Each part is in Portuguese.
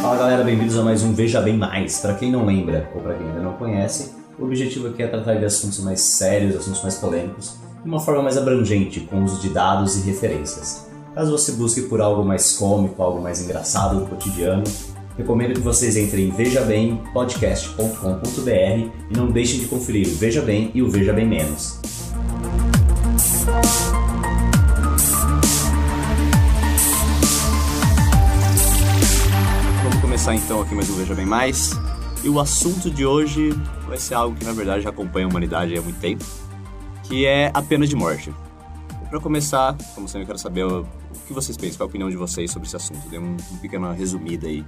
Fala galera, bem-vindos a mais um Veja Bem Mais. Para quem não lembra ou para quem ainda não conhece, o objetivo aqui é tratar de assuntos mais sérios, assuntos mais polêmicos, de uma forma mais abrangente, com uso de dados e referências. Caso você busque por algo mais cômico, algo mais engraçado do cotidiano, recomendo que vocês entrem em vejabempodcast.com.br e não deixem de conferir o Veja Bem e o Veja Bem Menos. Começar então aqui mais um Veja Bem Mais. E o assunto de hoje vai ser algo que na verdade já acompanha a humanidade há muito tempo, que é a pena de morte. Para começar, como sempre, eu quero saber o que vocês pensam, qual a opinião de vocês sobre esse assunto. Dê um, um pequena resumida aí.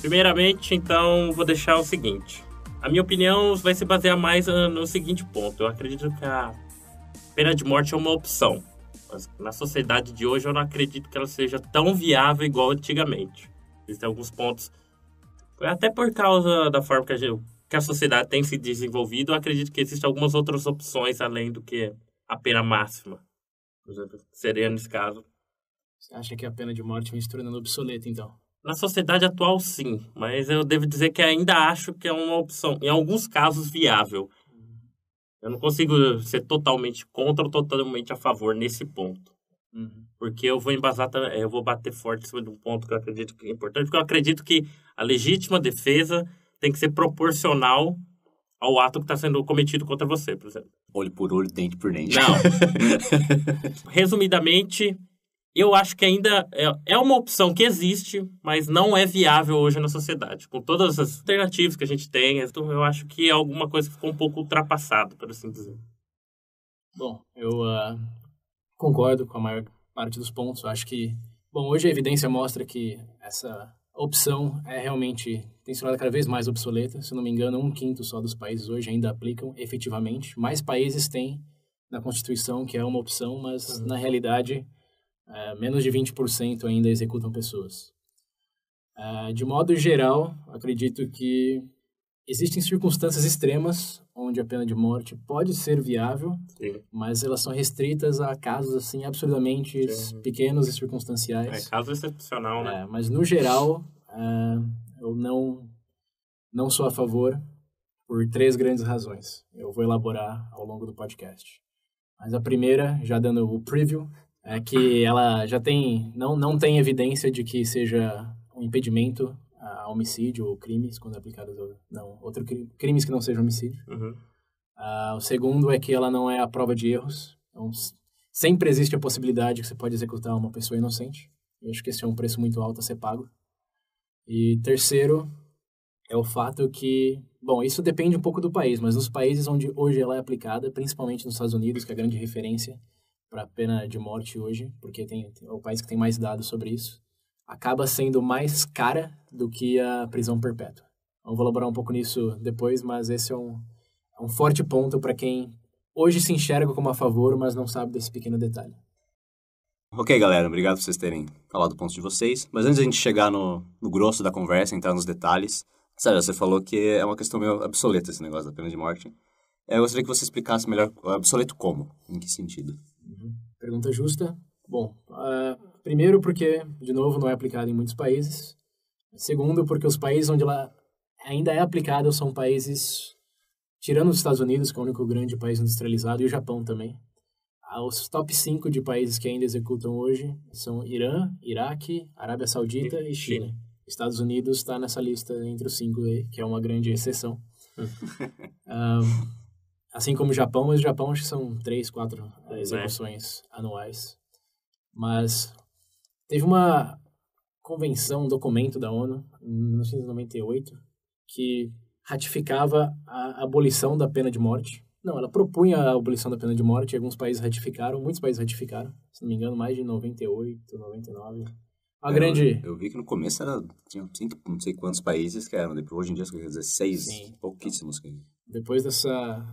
Primeiramente, então, vou deixar o seguinte. A minha opinião vai se basear mais no seguinte ponto. Eu acredito que a pena de morte é uma opção. Mas na sociedade de hoje, eu não acredito que ela seja tão viável igual antigamente. Existem alguns pontos, até por causa da forma que a, gente, que a sociedade tem se desenvolvido, eu acredito que existem algumas outras opções além do que a pena máxima. Por exemplo, seria nesse caso. Você acha que a pena de morte vem se tornando obsoleta, então? Na sociedade atual, sim, mas eu devo dizer que ainda acho que é uma opção, em alguns casos, viável. Eu não consigo ser totalmente contra ou totalmente a favor nesse ponto. Uhum. Porque eu vou embasar, também- eu vou bater forte em cima de um ponto que eu acredito que é importante, porque eu acredito que a legítima defesa tem que ser proporcional ao ato que está sendo cometido contra você, por exemplo. Olho por olho, dente por dente. Não. Resumidamente, eu acho que ainda é, é uma opção que existe, mas não é viável hoje na sociedade. Com todas as alternativas que a gente tem, então eu acho que é alguma coisa que ficou um pouco ultrapassada, por assim dizer. Bom, eu ah, concordo com a maior parte dos pontos. Eu acho que, bom, hoje a evidência mostra que essa opção é realmente tem se tornado cada vez mais obsoleta. Se não me engano, um quinto só dos países hoje ainda aplicam efetivamente. Mais países têm na Constituição que é uma opção, mas na realidade eh, menos de 20% ainda executam pessoas. Ah, de modo geral, acredito que existem circunstâncias extremas onde a pena de morte pode ser viável, Sim. mas elas são restritas a casos assim absurdamente Sim. pequenos e É circunstanciais. caso excepcional, né? É, mas no geral, ah, eu não não sou a favor por três grandes razões. Eu vou elaborar ao longo do podcast. Mas a primeira, já dando o preview, é que ela já tem não não tem evidência de que seja um impedimento a homicídio ou crimes quando aplicados ao- não outro cri- crimes que não sejam homicídio. Uhum. Ah, o segundo é que ela não é a prova de erros. Então, sempre existe a possibilidade que você pode executar uma pessoa inocente. Eu acho que esse é um preço muito alto a ser pago. E terceiro é o fato que, bom, isso depende um pouco do país, mas nos países onde hoje ela é aplicada, principalmente nos Estados Unidos, que é a grande referência para a pena de morte hoje, porque tem, é o país que tem mais dados sobre isso, acaba sendo mais cara do que a prisão perpétua. Eu vou elaborar um pouco nisso depois, mas esse é um, é um forte ponto para quem hoje se enxerga como a favor, mas não sabe desse pequeno detalhe. Ok, galera, obrigado por vocês terem falado o ponto de vocês. Mas antes da gente chegar no, no grosso da conversa, entrar nos detalhes, sério, você falou que é uma questão meio obsoleta esse negócio da pena de morte. É, Eu gostaria que você explicasse melhor obsoleto como, em que sentido. Pergunta justa. Bom, ah, primeiro porque, de novo, não é aplicada em muitos países. Segundo, porque os países onde ela ainda é aplicada são países, tirando os Estados Unidos, que é o único grande país industrializado, e o Japão também. Ah, Os top 5 de países que ainda executam hoje são Irã, Iraque, Arábia Saudita e China. Estados Unidos está nessa lista entre os cinco, aí, que é uma grande exceção. Ah, assim como o Japão, mas o Japão acho que são três, quatro eh, execuções anuais. Mas teve uma convenção, um documento da ONU, em 1998, que ratificava a abolição da pena de morte. Não, ela propunha a abolição da pena de morte e alguns países ratificaram, muitos países ratificaram, se não me engano, mais de 98, 99. A grande... Eu, vi que no começo era, tinha cinco, não sei quantos países que eram. Depois, hoje em dia, são 16, Sim. pouquíssimos. depois dessa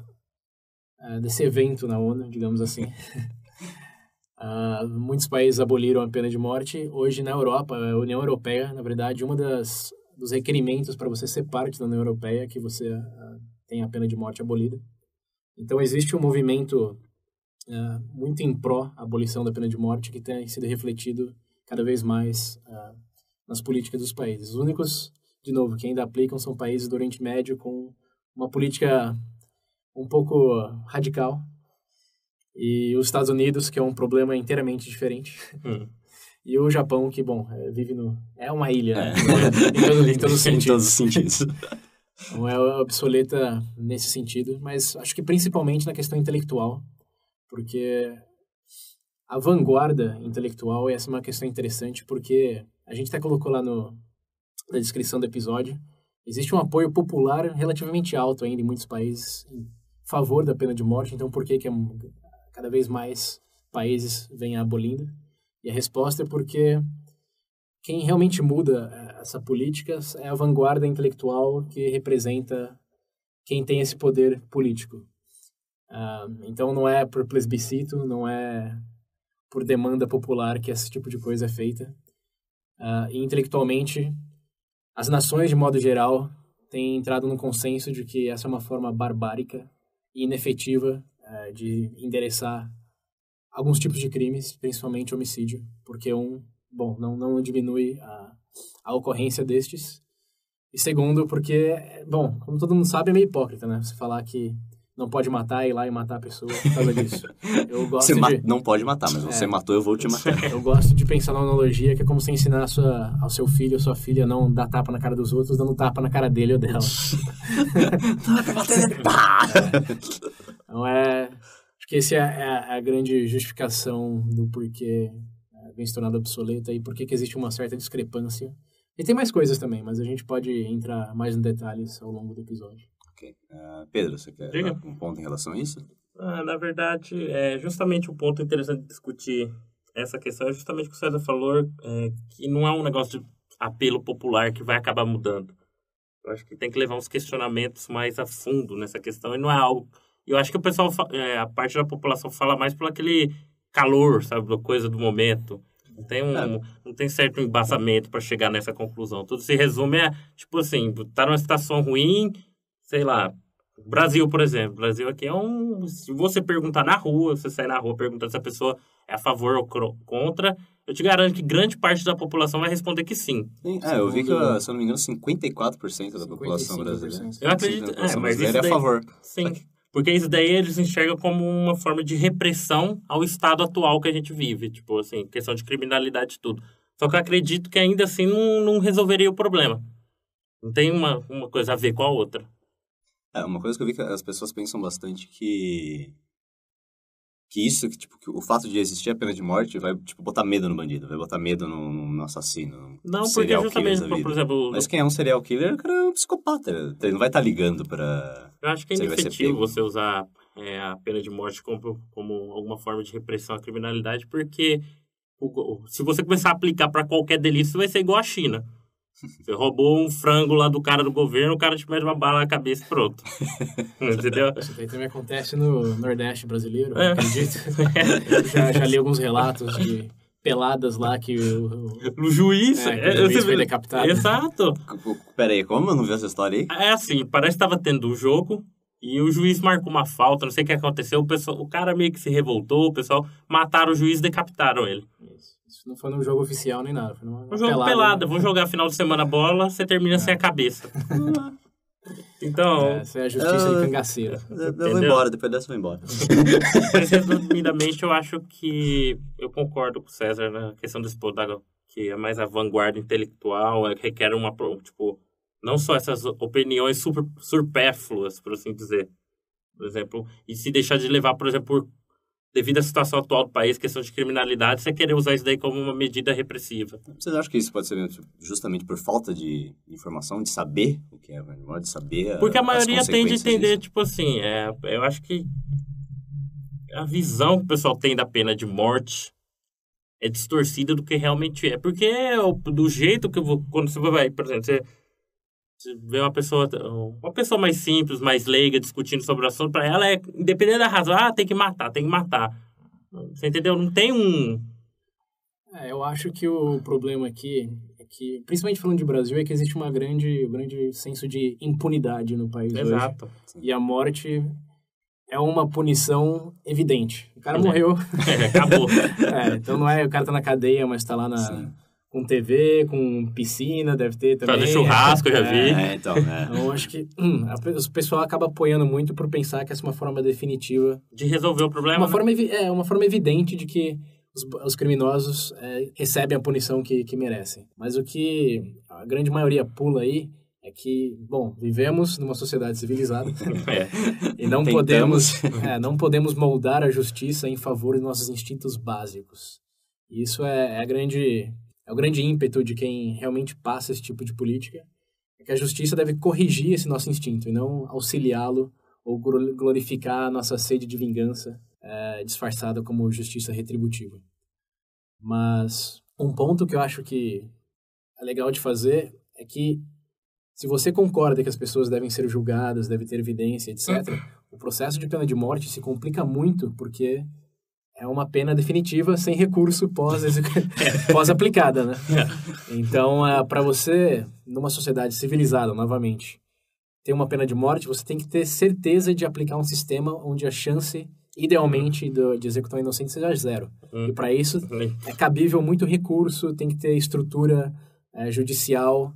eh, desse evento na ONU, digamos assim, ah, muitos países aboliram a pena de morte. Hoje na Europa, a União Europeia, na verdade, uma das dos requerimentos para você ser parte da União Europeia é que você tenha a pena de morte abolida. Então existe um movimento uh, muito em pró abolição da pena de morte, que tem sido refletido cada vez mais uh, nas políticas dos países. Os únicos, de novo, que ainda aplicam são países do Oriente Médio com uma política um pouco radical e os Estados Unidos, que é um problema inteiramente diferente. Hum. E o Japão, que, bom, é, vive no... É uma ilha, É. né? em, todo, em todos os Em todos os sentidos. Não é obsoleta nesse sentido, mas acho que principalmente na questão intelectual, porque a vanguarda intelectual, essa é uma questão interessante, porque a gente até colocou lá no, na descrição do episódio, existe um apoio popular relativamente alto ainda em muitos países em favor da pena de morte, então por que, que é cada vez mais países vêm abolindo? E a resposta é porque quem realmente muda eh, essa política é a vanguarda intelectual que representa quem tem esse poder político. Ah, então não é por plebiscito, não é por demanda popular que esse tipo de coisa é feita. Ah, e intelectualmente, as nações de modo geral têm entrado num consenso de que essa é uma forma barbárica e inefetiva eh, de endereçar alguns tipos de crimes, principalmente homicídio, porque um, bom, não, não diminui a, a ocorrência destes. E segundo, porque, bom, como todo mundo sabe, é meio hipócrita, né? Você falar que não pode matar e ir lá e matar a pessoa por causa disso. Eu gosto Você de... não pode matar, mas você É. matou, eu vou te matar. Eu gosto de pensar na analogia que é como você ensinar sua, ao seu filho ou sua filha a não dar tapa na cara dos outros, dando tapa na cara dele ou dela. Então é. Acho que essa é, a- é a- é a grande justificação do porquê é, vem se tornando obsoleta e por que que existe uma certa discrepância. E tem mais coisas também, mas a gente pode entrar mais em detalhes ao longo do episódio. Ok. Ah, Pedro, você quer Diga. dar um ponto em relação a isso? Ah, na verdade, é justamente o ponto interessante de discutir essa questão é justamente o que o César falou, é, que não é um negócio de apelo popular que vai acabar mudando. Eu acho que tem que levar uns questionamentos mais a fundo nessa questão e não é algo... Eu acho que o pessoal, é, a parte da população fala mais por aquele calor, sabe, da coisa do momento. Não tem um, É. não tem certo embasamento para chegar nessa conclusão. Tudo se resume a, tipo assim, tá numa situação ruim, sei lá, Brasil, por exemplo. Brasil aqui é um. Se você perguntar na rua, você sair na rua perguntando se a pessoa é a favor ou contra, eu te garanto que grande parte da população vai responder que sim. É, eu vi que, se eu não me engano, 54% da população 55%. brasileira. Eu acredito- é, mas brasileira isso é a daí- favor. Sim. Porque isso daí eles enxergam como uma forma de repressão ao estado atual que a gente vive. Tipo assim, questão de criminalidade e tudo. Só que eu acredito que ainda assim não, não resolveria o problema. Não tem uma, uma coisa a ver com a outra. É, uma coisa que eu vi que as pessoas pensam bastante que que isso, que, tipo, que o fato de existir a pena de morte vai, tipo, botar medo no bandido, vai botar medo no, no assassino, no Não, porque justamente, por, por exemplo, Mas quem é um serial killer, o cara é um psicopata. Ele não vai estar ligando pra... Eu acho que é inefetivo você usar é, a pena de morte como, como alguma forma de repressão à criminalidade, porque o- se você começar a aplicar para qualquer delito, você vai ser igual a China. Você roubou um frango lá do cara do governo, o cara te mete uma bala na cabeça e pronto. Entendeu? Isso daí também acontece no Nordeste brasileiro, É. acredito. Já, já li alguns relatos de peladas lá que o, o- O juiz. É, que o é, juiz foi decapitado. Exato. Pera aí, como? Eu não vi essa história aí? É assim, parece que estava tendo um jogo e o juiz marcou uma falta, não sei o que aconteceu. O, pessoal, o cara meio que se revoltou, o pessoal mataram o juiz e decapitaram ele. Isso não foi num jogo oficial nem nada. Foi numa, Um jogo pelada, vou jogar final de semana bola, você termina sem a cabeça. Então, Essa é a justiça Ah. de cangaceira. Eu, eu vou embora, depois dessa eu vou embora. mas resumidamente, eu acho que eu concordo com o César na questão desse podago, que é mais a vanguarda intelectual, é, que requer uma, tipo, não só essas opiniões super, supérfluas, por assim dizer. Por exemplo, e se deixar de levar, por exemplo, por, devido à situação atual do país, questão de criminalidade, você querer usar isso daí como uma medida repressiva. Vocês acham que isso pode ser tipo, justamente por falta de informação, de saber o que é a de saber Porque a maioria tende a entender, disso? tipo assim, é, eu acho que a visão que o pessoal tem da pena de morte é distorcida do que realmente é. Porque do jeito que eu vou. Quando você vai, por exemplo, você, você vê uma pessoa, uma pessoa mais simples, mais leiga, discutindo sobre o assunto, pra ela é, independente da razão, ah, tem que matar, tem que matar. Você entendeu? Não tem um. É, eu acho que o problema aqui é que, principalmente falando de Brasil, é que existe uma grande, um grande senso de impunidade no país hoje. Exato. E a morte é uma punição evidente. O cara morreu. É, acabou. É, então não é o cara tá na cadeia, mas tá lá na, Sim. Com TV, com piscina, deve ter também. Fazer churrasco, eu já vi. É, então, né? Então, eu acho que hum, a o pessoal acaba apoiando muito por pensar que essa é uma forma definitiva De resolver o problema. uma né? forma, é, uma forma evidente de que os, os criminosos é, recebem a punição que, que merecem. Mas o que a grande maioria pula aí é que, bom, vivemos numa sociedade civilizada É. e não Tentamos. podemos, é, não podemos moldar a justiça em favor de nossos instintos básicos. Isso é, é a grande, é o grande ímpeto de quem realmente passa esse tipo de política, é que a justiça deve corrigir esse nosso instinto e não auxiliá-lo ou glo- glorificar a nossa sede de vingança é, disfarçada como justiça retributiva. Mas um ponto que eu acho que é legal de fazer é que se você concorda que as pessoas devem ser julgadas, deve ter evidência, etc., o processo de pena de morte se complica muito porque é uma pena definitiva sem recurso pós pós-aplicada, né? Então, para você, numa sociedade civilizada, novamente, ter uma pena de morte, você tem que ter certeza de aplicar um sistema onde a chance, idealmente, do, de executar um inocente seja zero. Hum. E para isso é cabível muito recurso, tem que ter estrutura eh, judicial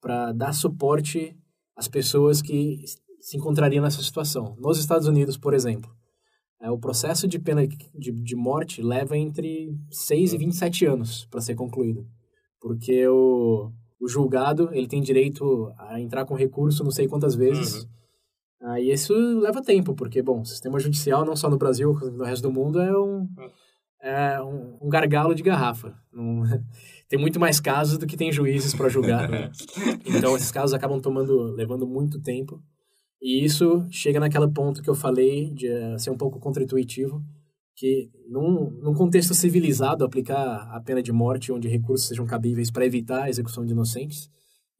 para dar suporte às pessoas que se encontrariam nessa situação. Nos Estados Unidos, por exemplo, eh, o processo de pena de, de morte leva entre 6 e 27 anos para ser concluído. Porque o, o julgado ele tem direito a entrar com recurso não sei quantas vezes. Ah, e isso leva tempo, porque, bom, o sistema judicial, não só no Brasil, no resto do mundo, é um, é um, um gargalo de garrafa. Não- tem muito mais casos do que tem juízes para julgar. né? Então, esses casos acabam tomando, levando muito tempo. E isso chega naquele ponto que eu falei de eh, ser um pouco contra-intuitivo, que num, num contexto civilizado, aplicar a pena de morte onde recursos sejam cabíveis para evitar a execução de inocentes,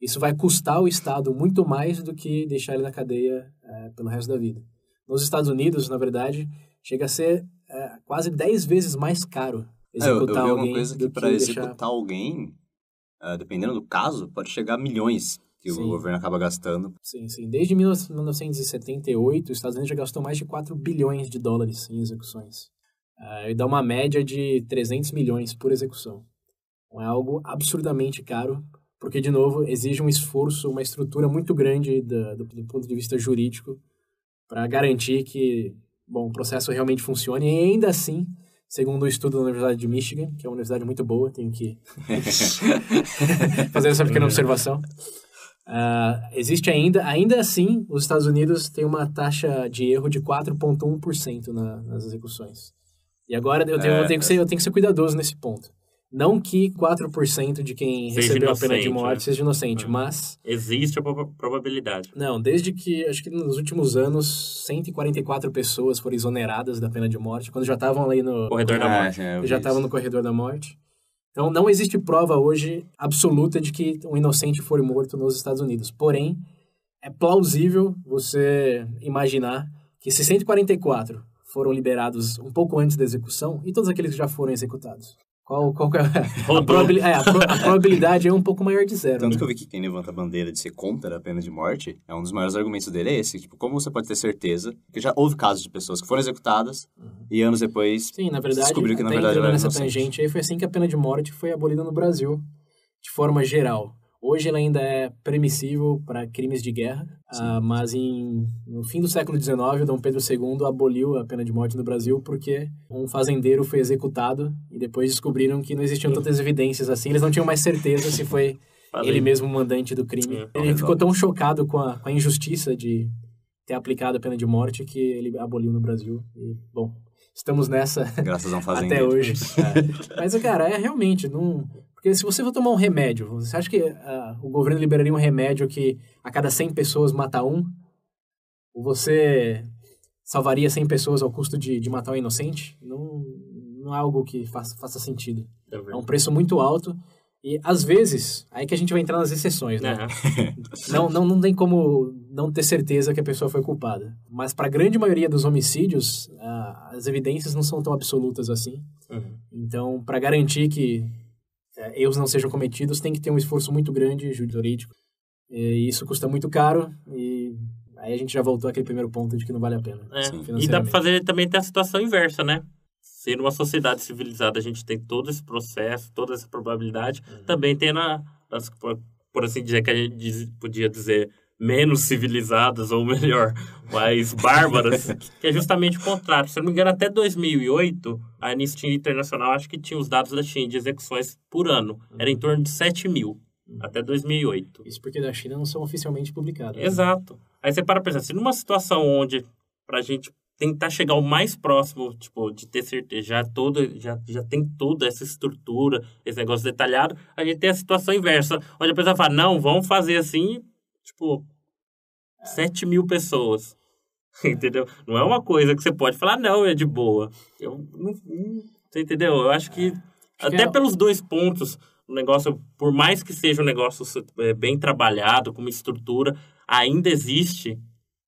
isso vai custar ao Estado muito mais do que deixar ele na cadeia eh, pelo resto da vida. Nos Estados Unidos, na verdade, chega a ser eh, quase 10 vezes mais caro É, eu, eu executar vi alguém uma coisa que do para deixar- executar alguém, dependendo do caso, pode chegar a milhões que Sim. o governo acaba gastando. Sim, sim. Desde 1978, os Estados Unidos já gastou mais de 4 bilhões de dólares em execuções. Ah, e dá uma média de 300 milhões por execução. Então, é algo absurdamente caro, porque, de novo, exige um esforço, uma estrutura muito grande da- do, do ponto de vista jurídico para garantir que bom, o processo realmente funcione. E ainda assim, segundo o estudo da Universidade de Michigan, que é uma universidade muito boa, tenho que fazer essa pequena observação. Ah, existe ainda, ainda assim, os Estados Unidos têm uma taxa de erro de 4,1% na, nas execuções. E agora eu tenho, É, eu, tenho que ser, eu tenho que ser cuidadoso nesse ponto. Não que 4% de quem Seja recebeu a pena de morte né? seja inocente, É. mas Existe a proba- probabilidade. não, desde que, acho que nos últimos anos, 144 pessoas foram exoneradas da pena de morte, quando já estavam ali no... Corredor da Ah, morte. é, já estavam no corredor da morte. Então, não existe prova hoje absoluta de que um inocente foi morto nos Estados Unidos. Porém, é plausível você imaginar que se 144 foram liberados um pouco antes da execução, e todos aqueles que já foram executados. Qual, qual que é a, probabil- é, a pro- a probabilidade é um pouco maior de zero. Tanto né? que eu vi que quem levanta a bandeira de ser contra a pena de morte, é um dos maiores argumentos dele é esse. Tipo, como você pode ter certeza? Porque já houve casos de pessoas que foram executadas e anos depois Sim, na verdade, descobriu que na verdade era nessa inocente. tangente aí, foi assim que a pena de morte foi abolida no Brasil, de forma geral. Hoje ela ainda é permissível para crimes de guerra, ah, mas em, no fim do século XIX, Dom Pedro II aboliu a pena de morte no Brasil porque um fazendeiro foi executado e depois descobriram que não existiam tantas evidências assim, eles não tinham mais certeza se foi Falei. ele mesmo o mandante do crime. Sim, ele ficou tão chocado com a, com a injustiça de ter aplicado a pena de morte que ele aboliu no Brasil. E, bom, estamos nessa Graças a um até fazendeiro. hoje. É. Mas, cara, é realmente, não... Porque se você for tomar um remédio, você acha que ah, o governo liberaria um remédio que a cada 100 pessoas mata um? Ou você salvaria 100 pessoas ao custo de, de matar um inocente? Não, não é algo que faça, faça sentido. É um preço muito alto. E, às vezes, aí que a gente vai entrar nas exceções, né? É. Não, não, não tem como não ter certeza que a pessoa foi culpada. Mas para a grande maioria dos homicídios, ah, as evidências não são tão absolutas assim. Uhum. Então, para garantir que eh, erros não sejam cometidos, tem que ter um esforço muito grande jurídico. E isso custa muito caro e aí a gente já voltou àquele primeiro ponto de que não vale a pena. É. E dá pra fazer também ter a situação inversa, né? Se numa sociedade civilizada a gente tem todo esse processo, toda essa probabilidade, também tem na, nas, por, assim dizer, que a gente podia dizer menos civilizadas, ou melhor, mais bárbaras, que é justamente o contrário. Se eu não me engano, até 2008, a Anistia Internacional acho que tinha os dados da China de execuções por ano. Era em torno de 7 mil, até 2008. Isso porque da China não são oficialmente publicados. né? Exato. Aí você para pensar, se numa situação onde pra gente tentar chegar o mais próximo, tipo, de ter certeza, já, todo, já, já tem toda essa estrutura, esse negócio detalhado, a gente tem a situação inversa, onde a pessoa fala, não, vamos fazer assim, tipo, 7 mil pessoas. Entendeu? Não é uma coisa que você pode falar, não, é de boa. Eu, não, você entendeu? Eu acho que, Acho que até é- pelos dois pontos, o negócio, por mais que seja um negócio é, bem trabalhado, com uma estrutura, ainda existe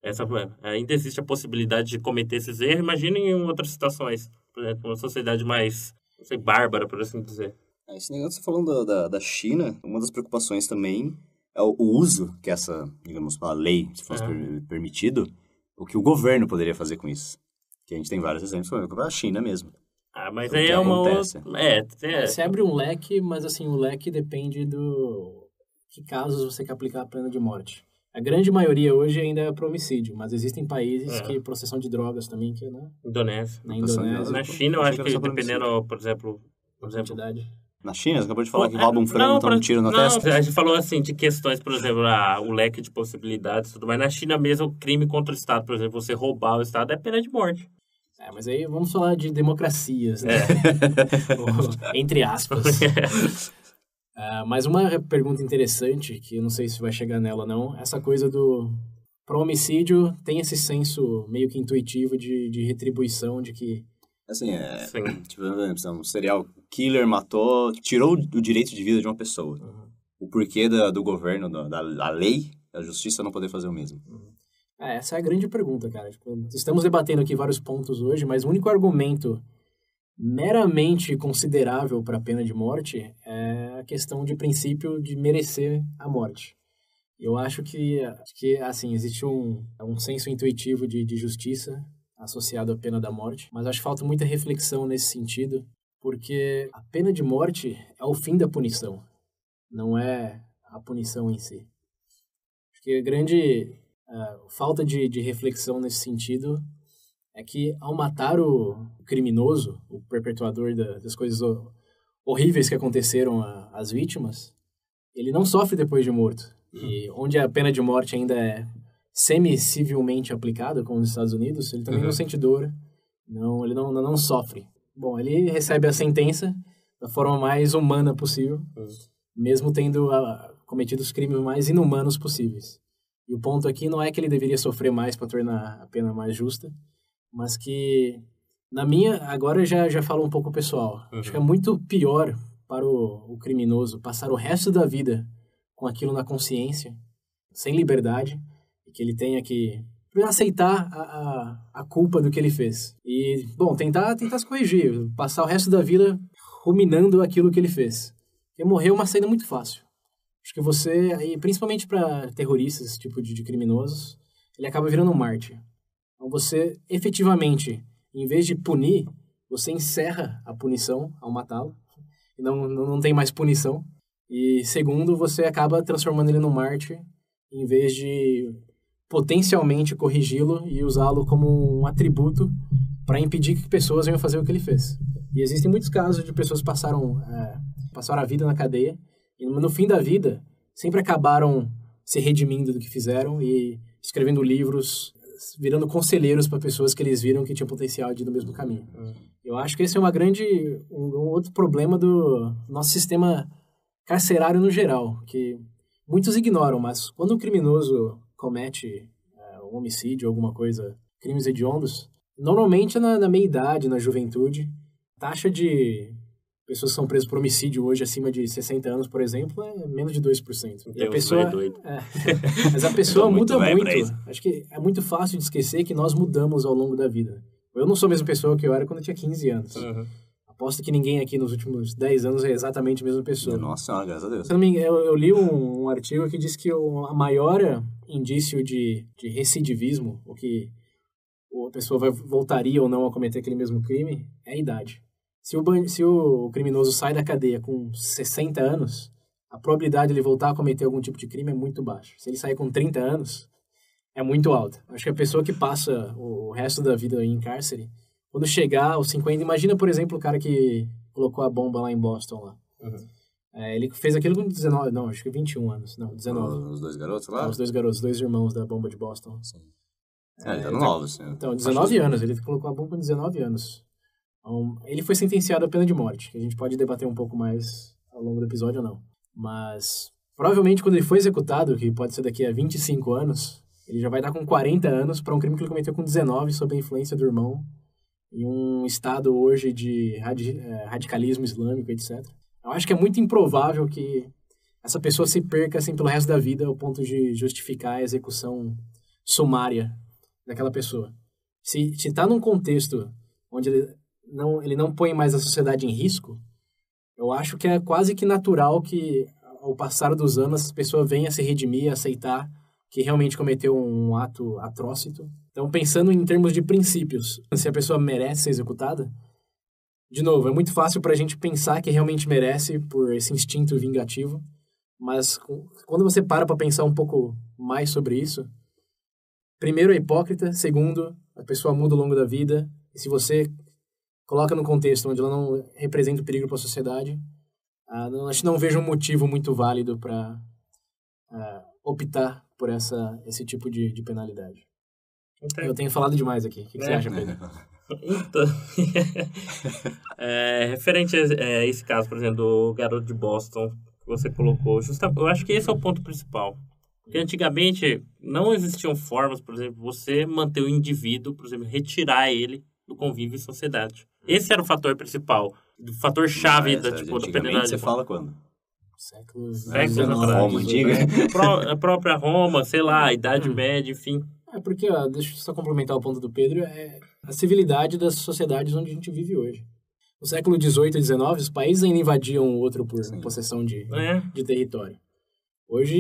essa ainda existe a possibilidade de cometer esses erros. Imagine em outras situações, por exemplo, uma sociedade mais, não sei, bárbara, por assim dizer. É, Esse negócio que você falando da, da, da China, uma das preocupações também o, o uso que essa, digamos, a lei, se fosse É. per- permitido, o que o governo poderia fazer com isso. Que a gente tem vários exemplos, exemplo, a China mesmo. Ah, mas aí é uma acontece? outra. É, é, Você abre um leque, mas assim, o leque depende do que casos você quer aplicar a pena de morte. A grande maioria hoje ainda é para homicídio, mas existem países É. que processão de drogas também, que é né, Indonésia. na Processão de Indonésia, Na China, eu acho que dependendo, por exemplo, por exemplo, quantidade. Na China, você acabou de falar que Pô, rouba um é, frango, não, toma um tiro na não, testa. A gente falou assim de questões, por exemplo, a, o leque de possibilidades e tudo mais. Na China mesmo, o crime contra o Estado, por exemplo, você roubar o Estado é pena de morte. É, mas aí vamos falar de democracias, né? Ou, Entre aspas. Ah, mas uma pergunta interessante, que eu não sei se vai chegar nela ou não, essa coisa do... Pro homicídio tem esse senso meio que intuitivo de, de retribuição, de que Assim, é... Sim. Tipo, um serial killer matou, tirou o direito de vida de uma pessoa. O porquê da, do governo, da, da, lei, da justiça não poder fazer o mesmo. É, essa é a grande pergunta, cara. Tipo, estamos debatendo aqui vários pontos hoje, mas o único argumento meramente considerável para a pena de morte é a questão de princípio de merecer a morte. Eu acho que, que assim, existe um, um senso intuitivo de, de justiça associado à pena da morte, mas acho que falta muita reflexão nesse sentido, porque a pena de morte é o fim da punição, não é a punição em si. Acho que a grande ah, falta de, de reflexão nesse sentido é que ao matar o criminoso, o perpetuador da- das coisas ho- horríveis que aconteceram às vítimas, ele não sofre depois de morto. E onde a pena de morte ainda é semi-civilmente aplicada, como nos Estados Unidos, ele também Uhum. não sente dor, não, ele não, não sofre. Bom, ele recebe a sentença da forma mais humana possível, Uhum. mesmo tendo ah, cometido os crimes mais inumanos possíveis. E o ponto aqui não é que ele deveria sofrer mais para tornar a pena mais justa, mas que, na minha, agora já, já falo um pouco pessoal, Uhum. acho que é muito pior para o, o criminoso passar o resto da vida com aquilo na consciência, sem liberdade, e que ele tenha que aceitar a, a, a culpa do que ele fez. E, bom, tentar, tentar se corrigir, passar o resto da vida ruminando aquilo que ele fez. Porque morrer é uma saída muito fácil. Acho que você, e principalmente para terroristas, tipo de, de criminosos, ele acaba virando um mártir. Então você, efetivamente, em vez de punir, você encerra a punição ao matá-lo. E não, não, não tem mais punição. E segundo, você acaba transformando ele num mártir, em vez de potencialmente corrigi-lo e usá-lo como um atributo para impedir que pessoas venham fazer o que ele fez. E existem muitos casos de pessoas que passaram, é, passaram a vida na cadeia e no fim da vida sempre acabaram se redimindo do que fizeram e escrevendo livros, virando conselheiros para pessoas que eles viram que tinham potencial de ir no mesmo caminho. Eu acho que esse é uma grande um, um outro problema do nosso sistema carcerário no geral, que muitos ignoram, mas quando o criminoso comete é, um homicídio, alguma coisa, crimes hediondos, normalmente é na, na meia idade, na juventude, taxa de pessoas que são presas por homicídio hoje acima de 60 anos, por exemplo, é menos de 2%. E Tem a pessoa, doido, doido. é. Mas a pessoa muito muda muito. Acho que é muito fácil de esquecer que nós mudamos ao longo da vida. Eu não sou a mesma pessoa que eu era quando eu tinha 15 anos. Uhum. Aposto que ninguém aqui nos últimos 10 anos é exatamente a mesma pessoa. Nossa senhora, graças a Deus. Eu, eu, li um, um artigo que diz que o- a maior indício de, de recidivismo, o que a pessoa vai, voltaria ou não a cometer aquele mesmo crime, é a idade. Se o, se o criminoso sai da cadeia com 60 anos, a probabilidade de ele voltar a cometer algum tipo de crime é muito baixa. Se ele sair com 30 anos, é muito alta. Acho que a pessoa que passa o resto da vida em cárcere, quando chegar aos 50, imagina, por exemplo, o cara que colocou a bomba lá em Boston lá. É, ele fez aquilo com 19, não, acho que 21 anos, não, 19. Os dois garotos lá? os dois garotos, os dois irmãos da bomba de Boston. É, ele tá É, no novos. Né? Então, 19 anos, ele colocou a bomba com 19 anos. Então, ele foi sentenciado à pena de morte, que a gente pode debater um pouco mais ao longo do episódio ou não. Mas, provavelmente, quando ele foi executado, que pode ser daqui a 25 anos, ele já vai estar com 40 anos para um crime que ele cometeu com 19 sob a influência do irmão, em um estado hoje de radi- eh, radicalismo islâmico, etc. Eu acho que é muito improvável que essa pessoa se perca assim pelo resto da vida ao ponto de justificar a execução sumária daquela pessoa. Se está num contexto onde ele não, ele não põe mais a sociedade em risco, eu acho que é quase que natural que, ao passar dos anos, essa pessoa venha se redimir, aceitar que realmente cometeu um ato atrócito. Então, pensando em termos de princípios, se a pessoa merece ser executada, de novo, é muito fácil para a gente pensar que realmente merece por esse instinto vingativo, mas quando você para para pensar um pouco mais sobre isso, primeiro é hipócrita, segundo, a pessoa muda ao longo da vida, e se você coloca no contexto onde ela não representa um perigo para a sociedade, ah, não, acho que não vejo um motivo muito válido para optar por essa, esse tipo de, de penalidade. Eu tenho falado demais aqui. O que, que você É. acha, Pedro? Então, é, referente a é, esse caso, por exemplo, do garoto de Boston que você colocou, justa, eu acho que esse é o ponto principal. Porque antigamente não existiam formas, por exemplo, você manter o indivíduo, por exemplo, retirar ele do convívio em sociedade. Esse era o fator principal, o fator chave Mas, da, é, tipo, da penalidade. você fala quando? Século Séculos XIX, atrás. Roma antiga? A pró- a própria Roma, sei lá, a Idade Hum. Média, enfim. É porque, ó, deixa eu só complementar o ponto do Pedro, é a civilidade das sociedades onde a gente vive hoje. No século XVIII e XIX, os países ainda invadiam o outro por Sim. possessão de, É. de território. Hoje,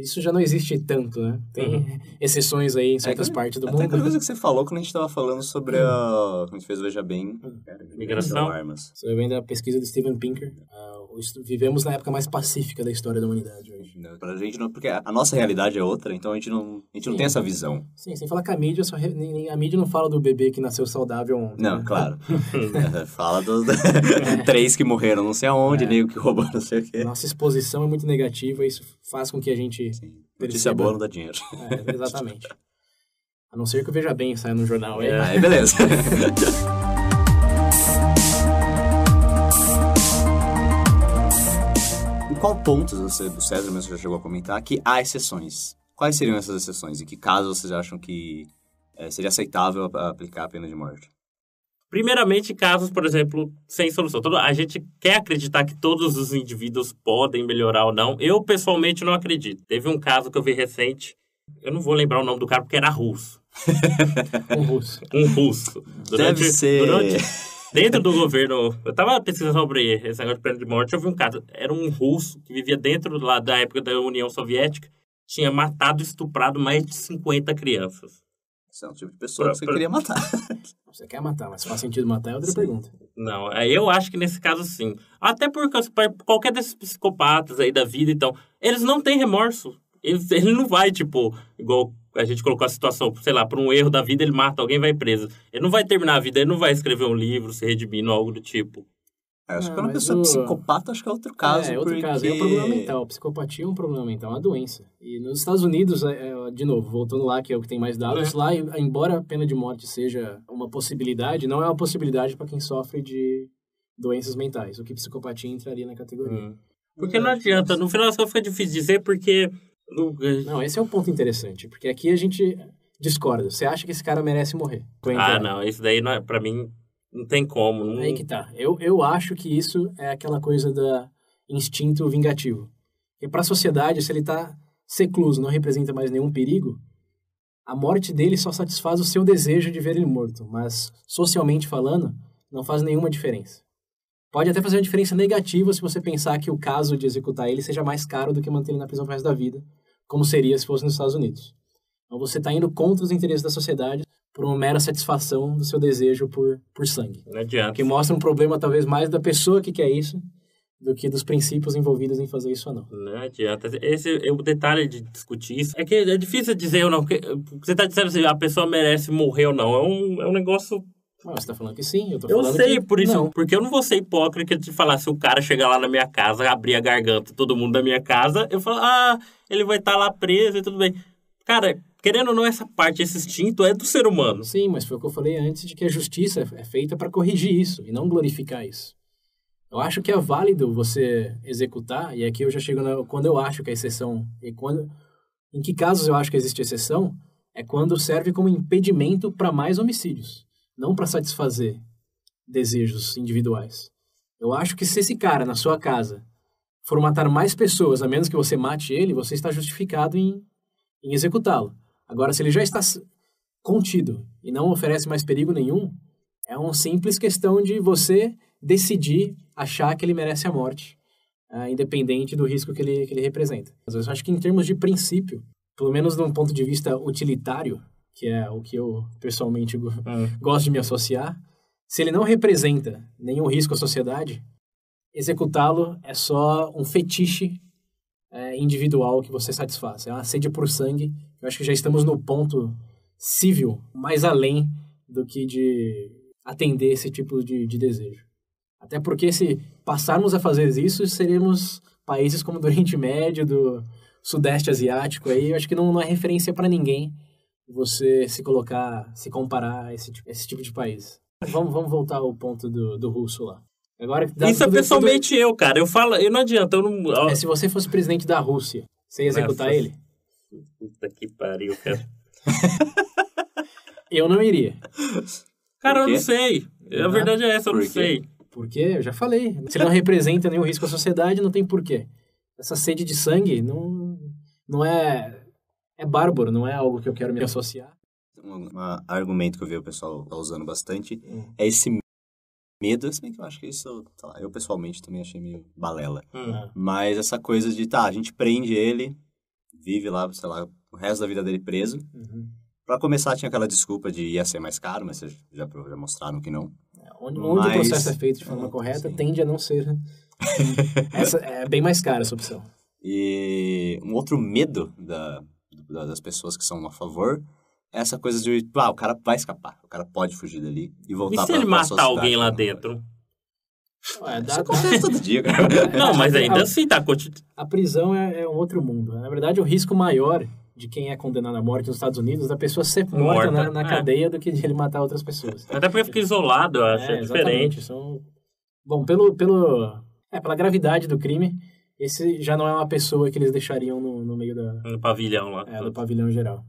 isso já não existe tanto, né? Tem exceções aí em certas Até- partes do Até aquela mundo. coisa que você falou quando a gente tava falando sobre a... Como a gente fez o Veja Bem. Cara, Migração. Armas. Você vem da pesquisa do Steven Pinker. ah, vivemos na época mais pacífica da história da humanidade hoje. Né, Pra gente não... Porque a nossa realidade é outra, então a gente não, a gente não Sim. tem essa visão. Sim, sem falar que a mídia, só a mídia não fala do bebê que nasceu saudável ontem. Não, né? claro. É, Fala dos três que morreram não sei aonde, É. nem o que roubou não sei o quê. Nossa exposição é muito negativa isso faz com que a gente Notícia perceba- boa não dá dinheiro. É, exatamente. A não ser que eu veja bem saia no jornal. aí. Aí, beleza. qual ponto você, do César mesmo já chegou a comentar que há exceções? Quais seriam essas exceções? Em que casos vocês acham que eh, seria aceitável aplicar a pena de morte? Primeiramente, casos, por exemplo, sem solução. Todo- a gente quer acreditar que todos os indivíduos podem melhorar ou não. Eu, pessoalmente, não acredito. Teve um caso que eu vi recente, eu não vou lembrar o nome do cara porque era russo. Um russo. Um russo. Deve ser... durante- dentro do governo. Eu tava pesquisando sobre esse negócio de pena de morte. Eu vi um caso. Era um russo que vivia dentro lá da época da União Soviética. Tinha matado e estuprado mais de 50 crianças. Esse é um tipo de pessoa que você Pra- queria matar. Você quer matar, mas faz sentido matar é outra pergunta. Não, eu acho que nesse caso sim. Até porque qualquer desses psicopatas aí da vida, então, eles não têm remorso. Eles, ele não vai, tipo, igual a gente colocou a situação, sei lá, por um erro da vida, ele mata alguém e vai preso. Ele não vai terminar a vida, ele não vai escrever um livro, se redimindo, algo do tipo. É, acho Ah, que quando a pessoa é o- psicopata, acho que é outro caso. é, outro porque... caso. É um problema mental. Psicopatia é um problema mental, é uma doença. E nos Estados Unidos, é, é, de novo, voltando lá, que é o que tem mais dados, É. lá, embora a pena de morte seja uma possibilidade, não é uma possibilidade para quem sofre de doenças mentais, o que psicopatia entraria na categoria. Porque não adianta, no final contas fica difícil dizer, porque. No- Não, esse é um ponto interessante, porque aqui a gente discorda. Você acha que esse cara merece morrer? Ah, não, isso daí não é, pra mim não tem como. Não... Aí que tá. Eu, eu acho que isso é aquela coisa da instinto vingativo. E para a sociedade, se ele tá secluso, não representa mais nenhum perigo, a morte dele só satisfaz o seu desejo de ver ele morto, mas socialmente falando, não faz nenhuma diferença. Pode até fazer uma diferença negativa se você pensar que o caso de executar ele seja mais caro do que manter ele na prisão pro resto da vida, como seria se fosse nos Estados Unidos. Então você está indo contra os interesses da sociedade por uma mera satisfação do seu desejo por, por sangue. Não adianta. Que mostra um problema talvez mais da pessoa que quer isso do que dos princípios envolvidos em fazer isso ou não. Não adianta. Esse é o detalhe de discutir isso. É que é difícil dizer ou não. Porque você está dizendo se a pessoa merece morrer ou não. É um, é um negócio Ah, você está falando que sim, eu tô Eu falando sei, que por isso, não. porque eu não vou ser hipócrita de falar se o cara chegar lá na minha casa, abrir a garganta, todo mundo da minha casa, eu falo, ah, ele vai estar lá preso e tudo bem. Cara, querendo ou não, essa parte, esse instinto é do ser humano. Sim, mas foi o que eu falei antes de que a justiça é feita para corrigir isso e não glorificar isso. Eu acho que é válido você executar, e aqui eu já chego na, quando eu acho que a exceção, e quando, em que casos eu acho que existe exceção, é quando serve como impedimento para mais homicídios, não para satisfazer desejos individuais. Eu acho que se esse cara na sua casa for matar mais pessoas, a menos que você mate ele, você está justificado em, em executá-lo. Agora, se ele já está contido e não oferece mais perigo nenhum, é uma simples questão de você decidir achar que ele merece a morte, ah, independente do risco que ele, que ele representa. Às vezes, eu acho que em termos de princípio, pelo menos de um ponto de vista utilitário, que é o que eu pessoalmente go- gosto de me associar, se ele não representa nenhum risco à sociedade, executá-lo é só um fetiche é, individual que você satisfaz. É uma sede por sangue. Eu acho que já estamos no ponto civil, mais além do que de atender esse tipo de, de desejo. Até porque se passarmos a fazer isso, seremos países como do Oriente Médio, do Sudeste Asiático, aí eu acho que não, não é referência para ninguém você se colocar, se comparar a esse, tipo- esse tipo de país. Vamos, vamos voltar ao ponto do, do russo lá. Agora, Isso é tudo- pessoalmente eu, cara. Eu falo, eu não adianta, eu não. é, se você fosse presidente da Rússia, você ia executar Nossa. ele? Puta que pariu, cara. Eu não iria. Cara, eu não sei. A verdade é essa, eu não sei. Porque, eu já falei, se ele não representa nenhum risco à sociedade, não tem porquê. Essa sede de sangue não, não é... É bárbaro, não é algo que eu quero me associar. Um, um argumento que eu vi o pessoal tá usando bastante Hum. é esse medo, se bem que eu acho que isso, lá, eu pessoalmente também achei meio balela. Hum. Mas essa coisa de, tá, a gente prende ele, vive lá, sei lá, o resto da vida dele preso. Uhum. Pra começar, tinha aquela desculpa de ia ser mais caro, mas vocês já, já mostraram que não. Onde, onde Mas- o processo é feito de forma É, correta, sim. tende a não ser... essa, é bem mais cara essa opção. E um outro medo da- das pessoas que são a favor é essa coisa de, ah, o cara vai escapar, o cara pode fugir dali e voltar E se pra, ele matar alguém lá dentro? É, dá- Isso acontece todo dia, cara. Não, mas a- ainda a- assim tá. A prisão é, é um outro mundo. Na verdade, o risco maior de quem é condenado à morte nos Estados Unidos é da pessoa ser morta, Morta, na, na é. cadeia do que de ele matar outras pessoas. Até porque fica isolado, eu acho. É, É, diferente. São... Bom, pelo, pelo, é, pela gravidade do crime, esse já não é uma pessoa que eles deixariam no, no meio da, No pavilhão lá. é, do pavilhão geral.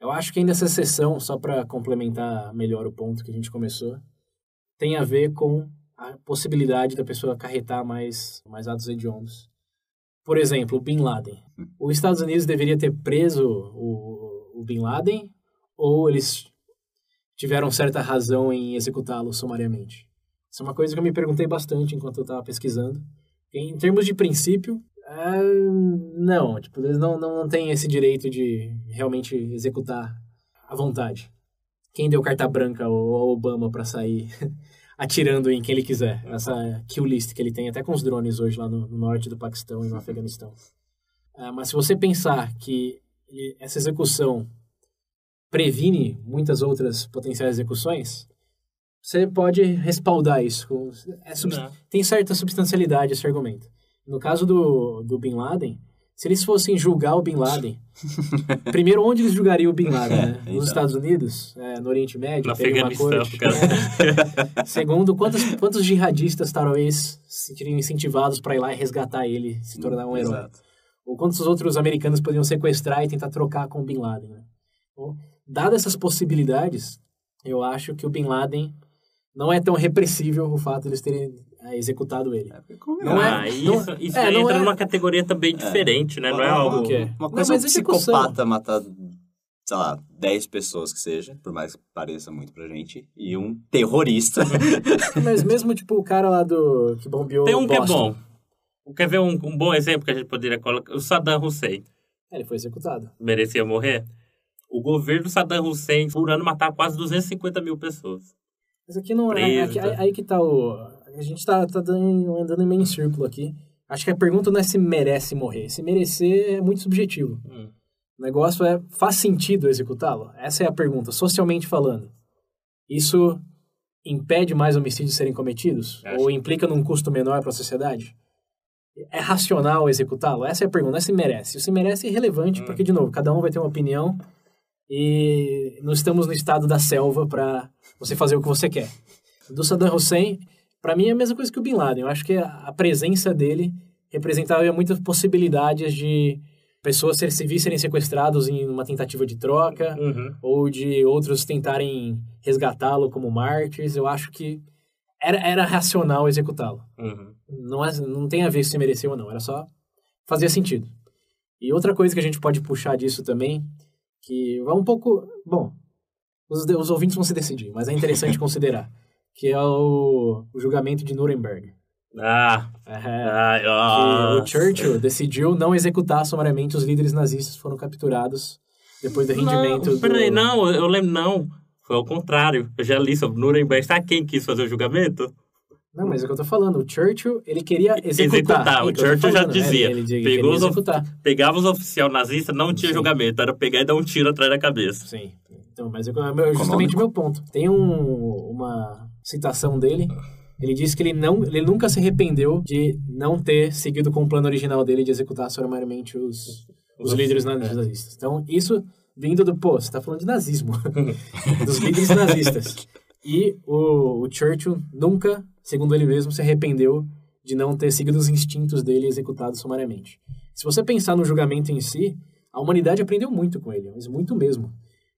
Eu acho que ainda essa sessão, só para complementar melhor o ponto que a gente começou, tem a ver com a possibilidade da pessoa acarretar mais, mais atos hediondos. Por exemplo, o Bin Laden. Os Estados Unidos deveria ter preso o, o Bin Laden ou eles tiveram certa razão em executá-lo sumariamente? Isso é uma coisa que eu me perguntei bastante enquanto eu estava pesquisando. Em termos de princípio, ah, não, tipo, eles não, não, não têm esse direito de realmente executar à vontade. Quem deu carta branca ao Obama para sair atirando em quem ele quiser? Essa kill list que ele tem até com os drones hoje lá no, no norte do Paquistão e no Afeganistão. Ah, mas se você pensar que essa execução previne muitas outras potenciais execuções, você pode respaldar isso. com- é sub- Não. tem certa substancialidade esse argumento. No caso do, do Bin Laden, se eles fossem julgar o Bin Laden, primeiro, onde eles julgariam o Bin Laden? Né? então. Nos Estados Unidos, é, no Oriente Médio, No teria uma corte. É. Segundo, quantos, quantos jihadistas talvez se sentiriam incentivados para ir lá e resgatar ele, se tornar um herói? Exato. Ou quantos outros americanos poderiam sequestrar e tentar trocar com o Bin Laden, né? Então, dadas essas possibilidades, eu acho que o Bin Laden não é tão repressível o fato de eles terem ah, executado ele. É, Não é- ah, isso, não- isso é, aí não entra é- numa categoria também diferente, né? Não é algo... que é? Uma Não, coisa é um psicopata matar, sei lá, 10 pessoas que seja, por mais que pareça muito pra gente, e um terrorista. Mas mesmo, tipo, o cara lá do... que bombeou Tem um que é bom. Quer ver um, um bom exemplo que a gente poderia colocar? O Saddam Hussein. É, ele foi executado. Merecia morrer? O governo Saddam Hussein, por ano, matava quase 250 mil pessoas. Mas aqui não é. Aqui, Preso. aí, aí que tá o. A gente tá, tá dando, andando em meio círculo aqui. Acho que a pergunta não é se merece morrer. Se merecer é muito subjetivo. Hum. O negócio é, faz sentido executá-lo? Essa é a pergunta, socialmente falando. Isso impede mais homicídios serem cometidos? Acho. Ou implica num custo menor para a sociedade? É racional executá-lo? Essa é a pergunta, não é se merece. Se merece é irrelevante, porque, de novo, cada um vai ter uma opinião e não estamos no estado da selva para você fazer o que você quer. Do Saddam Hussein, para mim é a mesma coisa que o Bin Laden. Eu acho que a presença dele representava muitas possibilidades de pessoas ser, civis serem sequestrados em uma tentativa de troca Uhum. ou de outros tentarem resgatá-lo como mártires. Eu acho que era, era racional executá-lo. Uhum. Não, é, não tem a ver se mereceu ou não, era só fazia sentido. E outra coisa que a gente pode puxar disso também, que vai um pouco. Bom, os, os ouvintes vão se decidir, mas é interessante considerar, que é o, o julgamento de Nuremberg. Ah, É, ó. o Churchill decidiu não executar sumariamente os líderes nazistas que foram capturados depois do rendimento Não, do... peraí, não, eu lembro, não. Foi ao contrário. Eu já li sobre Nuremberg. Sabe quem quis fazer o julgamento? Não, mas é o que eu tô falando. O Churchill, ele queria executar. Executar, o É Churchill já falando. É, dizia. Ele, ele Pegou os executar. Pegava os oficiais nazistas, não tinha Sim. julgamento. Era pegar e dar um tiro atrás da cabeça. Sim. Então, mas é é justamente o meu ponto. Tem um, uma citação dele. Ele diz que ele, não, ele nunca se arrependeu de não ter seguido com o plano original dele de executar sumariamente os, os líderes nazistas. Então, isso vindo do... Pô, você tá falando de nazismo. dos líderes nazistas. E o, o Churchill nunca, segundo ele mesmo, se arrependeu de não ter seguido os instintos dele executado sumariamente. Se você pensar no julgamento em si, a humanidade aprendeu muito com ele, mas muito mesmo.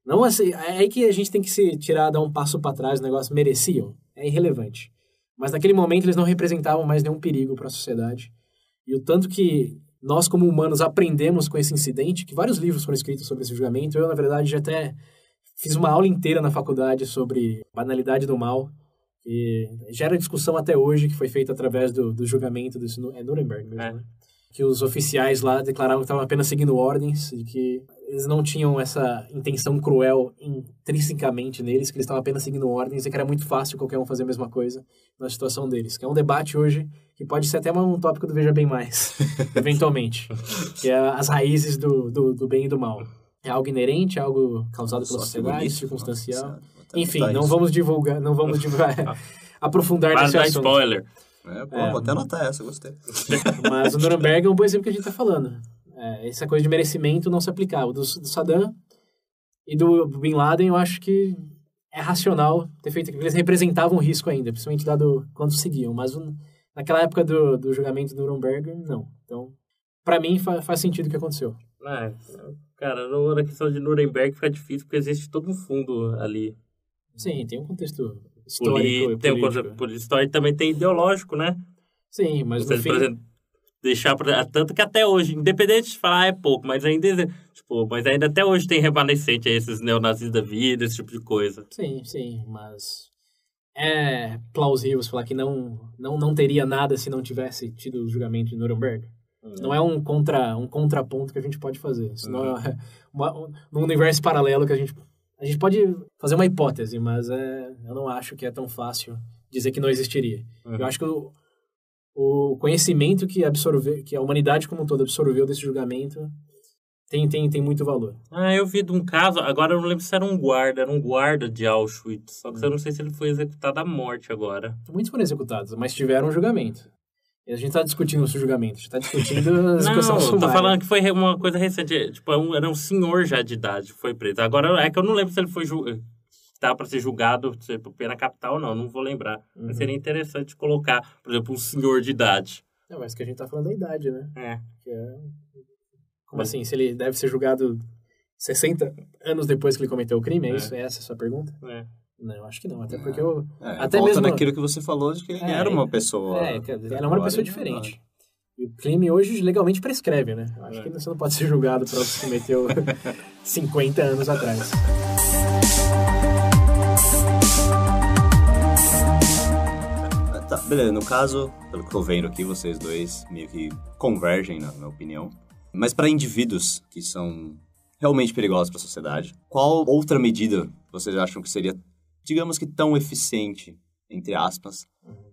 Não assim, é aí que a gente tem que se tirar, dar um passo para trás, o negócio mereciam, é irrelevante. Mas naquele momento eles não representavam mais nenhum perigo para a sociedade. E o tanto que nós como humanos aprendemos com esse incidente, que vários livros foram escritos sobre esse julgamento, eu na verdade já até fiz uma aula inteira na faculdade sobre banalidade do mal, e gera discussão até hoje, que foi feita através do, do julgamento desse, Nu- é Nuremberg mesmo, É. né? que os oficiais lá declararam que estavam apenas seguindo ordens e que eles não tinham essa intenção cruel intrinsecamente neles, que eles estavam apenas seguindo ordens e que era muito fácil qualquer um fazer a mesma coisa na situação deles. Que é um debate hoje que pode ser até um tópico do Veja Bem Mais, eventualmente, que é as raízes do, do, do bem e do mal. É algo inerente, é algo causado pela sociedade, circunstancial. nossa, Enfim, anotar não isso. vamos divulgar, não vamos divulgar, aprofundar Para nesse dar assunto. spoiler. É, pô, É. vou até anotar essa, gostei. Mas o Nuremberg é um bom exemplo que a gente está falando. É, essa coisa de merecimento não se aplicava. O do, do Saddam e do Bin Laden, eu acho que é racional ter feito aquilo. Eles representavam um risco ainda, principalmente dado quando seguiam. Mas um- naquela época do, do julgamento do Nuremberg, não. Então, para mim, fa- faz sentido o que aconteceu. É, cara, na questão de Nuremberg fica difícil porque existe todo um fundo ali. Sim, tem um contexto histórico Poli, tem um político. história e também tem ideológico, né? Sim, mas Você, no fim... por exemplo, deixar pra, tanto que até hoje, independente de falar é pouco, mas ainda tipo, mas ainda até hoje tem remanescente a esses neonazis da vida, esse tipo de coisa. Sim, sim, mas é plausível você falar que não, não, não teria nada se não tivesse tido o julgamento de Nuremberg. Não é um, contra, um contraponto que a gente pode fazer. Isso não é uma, um, universo paralelo que a gente... A gente pode fazer uma hipótese, mas é, eu não acho que é tão fácil dizer que não existiria. Uhum. Eu acho que o, o conhecimento que, absorve, que a humanidade como um todo absorveu desse julgamento tem, tem, tem muito valor. Ah, eu vi de um caso, agora eu não lembro se era um guarda, era um guarda de Auschwitz, só que Hum. eu não sei se ele foi executado à morte agora. Muitos foram executados, mas tiveram um julgamento. E a gente está discutindo esse julgamento, a gente está discutindo a execução Não, tô falando que foi uma coisa recente, tipo, é era um senhor já de idade, foi preso. Agora, é que eu não lembro se ele foi julgado, estava para ser julgado tipo, pena capital ou não, não vou lembrar. Uhum. Mas seria interessante colocar, por exemplo, um senhor de idade. Não, mas que a gente tá falando da idade, né? É. Que é... Como assim? Se ele deve ser julgado 60 anos depois que ele cometeu o crime, é, É. isso? É essa a sua pergunta? é. Não, eu acho que não. Até porque eu... É, Até volta mesmo- naquilo que você falou de que ele É, era uma pessoa. É, ela é uma pessoa Agora, diferente. E o crime hoje legalmente prescreve, né? Eu acho É. que você não pode ser julgado por algo que cometeu 50 anos atrás. Tá, beleza. No caso, pelo que eu vendo aqui, vocês dois meio que convergem na, na opinião. Mas para indivíduos que são realmente perigosos para a sociedade, qual outra medida vocês acham que seria, digamos que tão eficiente, entre aspas,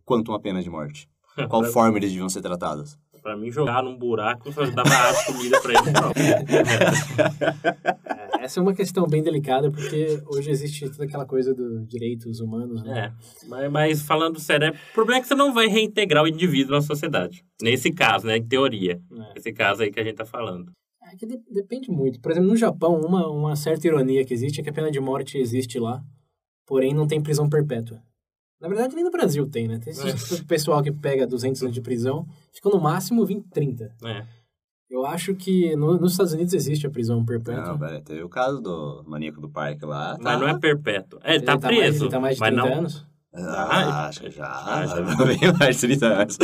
quanto uma pena de morte? Qual forma eles deviam ser tratados? Pra mim, jogar num buraco, só dava e comida pra ele. Não. É, Essa é uma questão bem delicada, porque hoje existe toda aquela coisa dos direitos humanos, né? É, mas, mas falando sério, é- o problema é que você não vai reintegrar o indivíduo na sociedade. Nesse caso, né? Em teoria. É. Esse caso aí que a gente tá falando. É que de- depende muito. Por exemplo, no Japão, uma, uma certa ironia que existe é que a pena de morte existe lá, porém não tem prisão perpétua. Na verdade, nem no Brasil tem, né? Tem esse pessoal que pega 200 anos de prisão, fica no máximo 20, 30. É. Eu acho que no- nos Estados Unidos existe a prisão perpétua. Não, velho, teve o caso do maníaco do parque lá. Mas não é perpétuo. É, ele Ele tá mais- preso. ele tá mais de mas 30 não. anos. Ah, acho que já. Ah, já. Bem mais de 30 anos.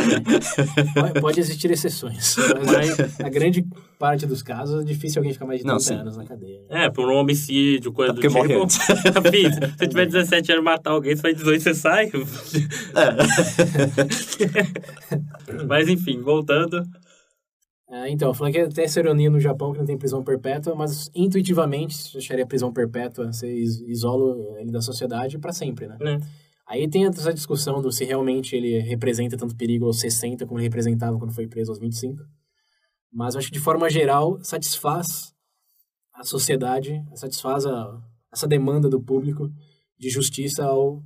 Pode, pode existir exceções. Mas a grande parte dos casos é difícil alguém ficar mais de 30 Não, anos na cadeia. É, por um homicídio, coisa É do tipo. morre antes. Filho, se você tiver 17 anos e matar alguém, você faz 18 você sai. Mas enfim, voltando. É, então, eu falei que tem essa ironia no Japão que não tem prisão perpétua, mas intuitivamente, eu acharia a prisão perpétua, você is- isola ele da sociedade para sempre, né? Né? Aí tem essa discussão do se realmente ele representa tanto perigo aos 60 como ele representava quando foi preso aos 25. Mas acho que de forma geral satisfaz a sociedade, satisfaz a, essa demanda do público de justiça ao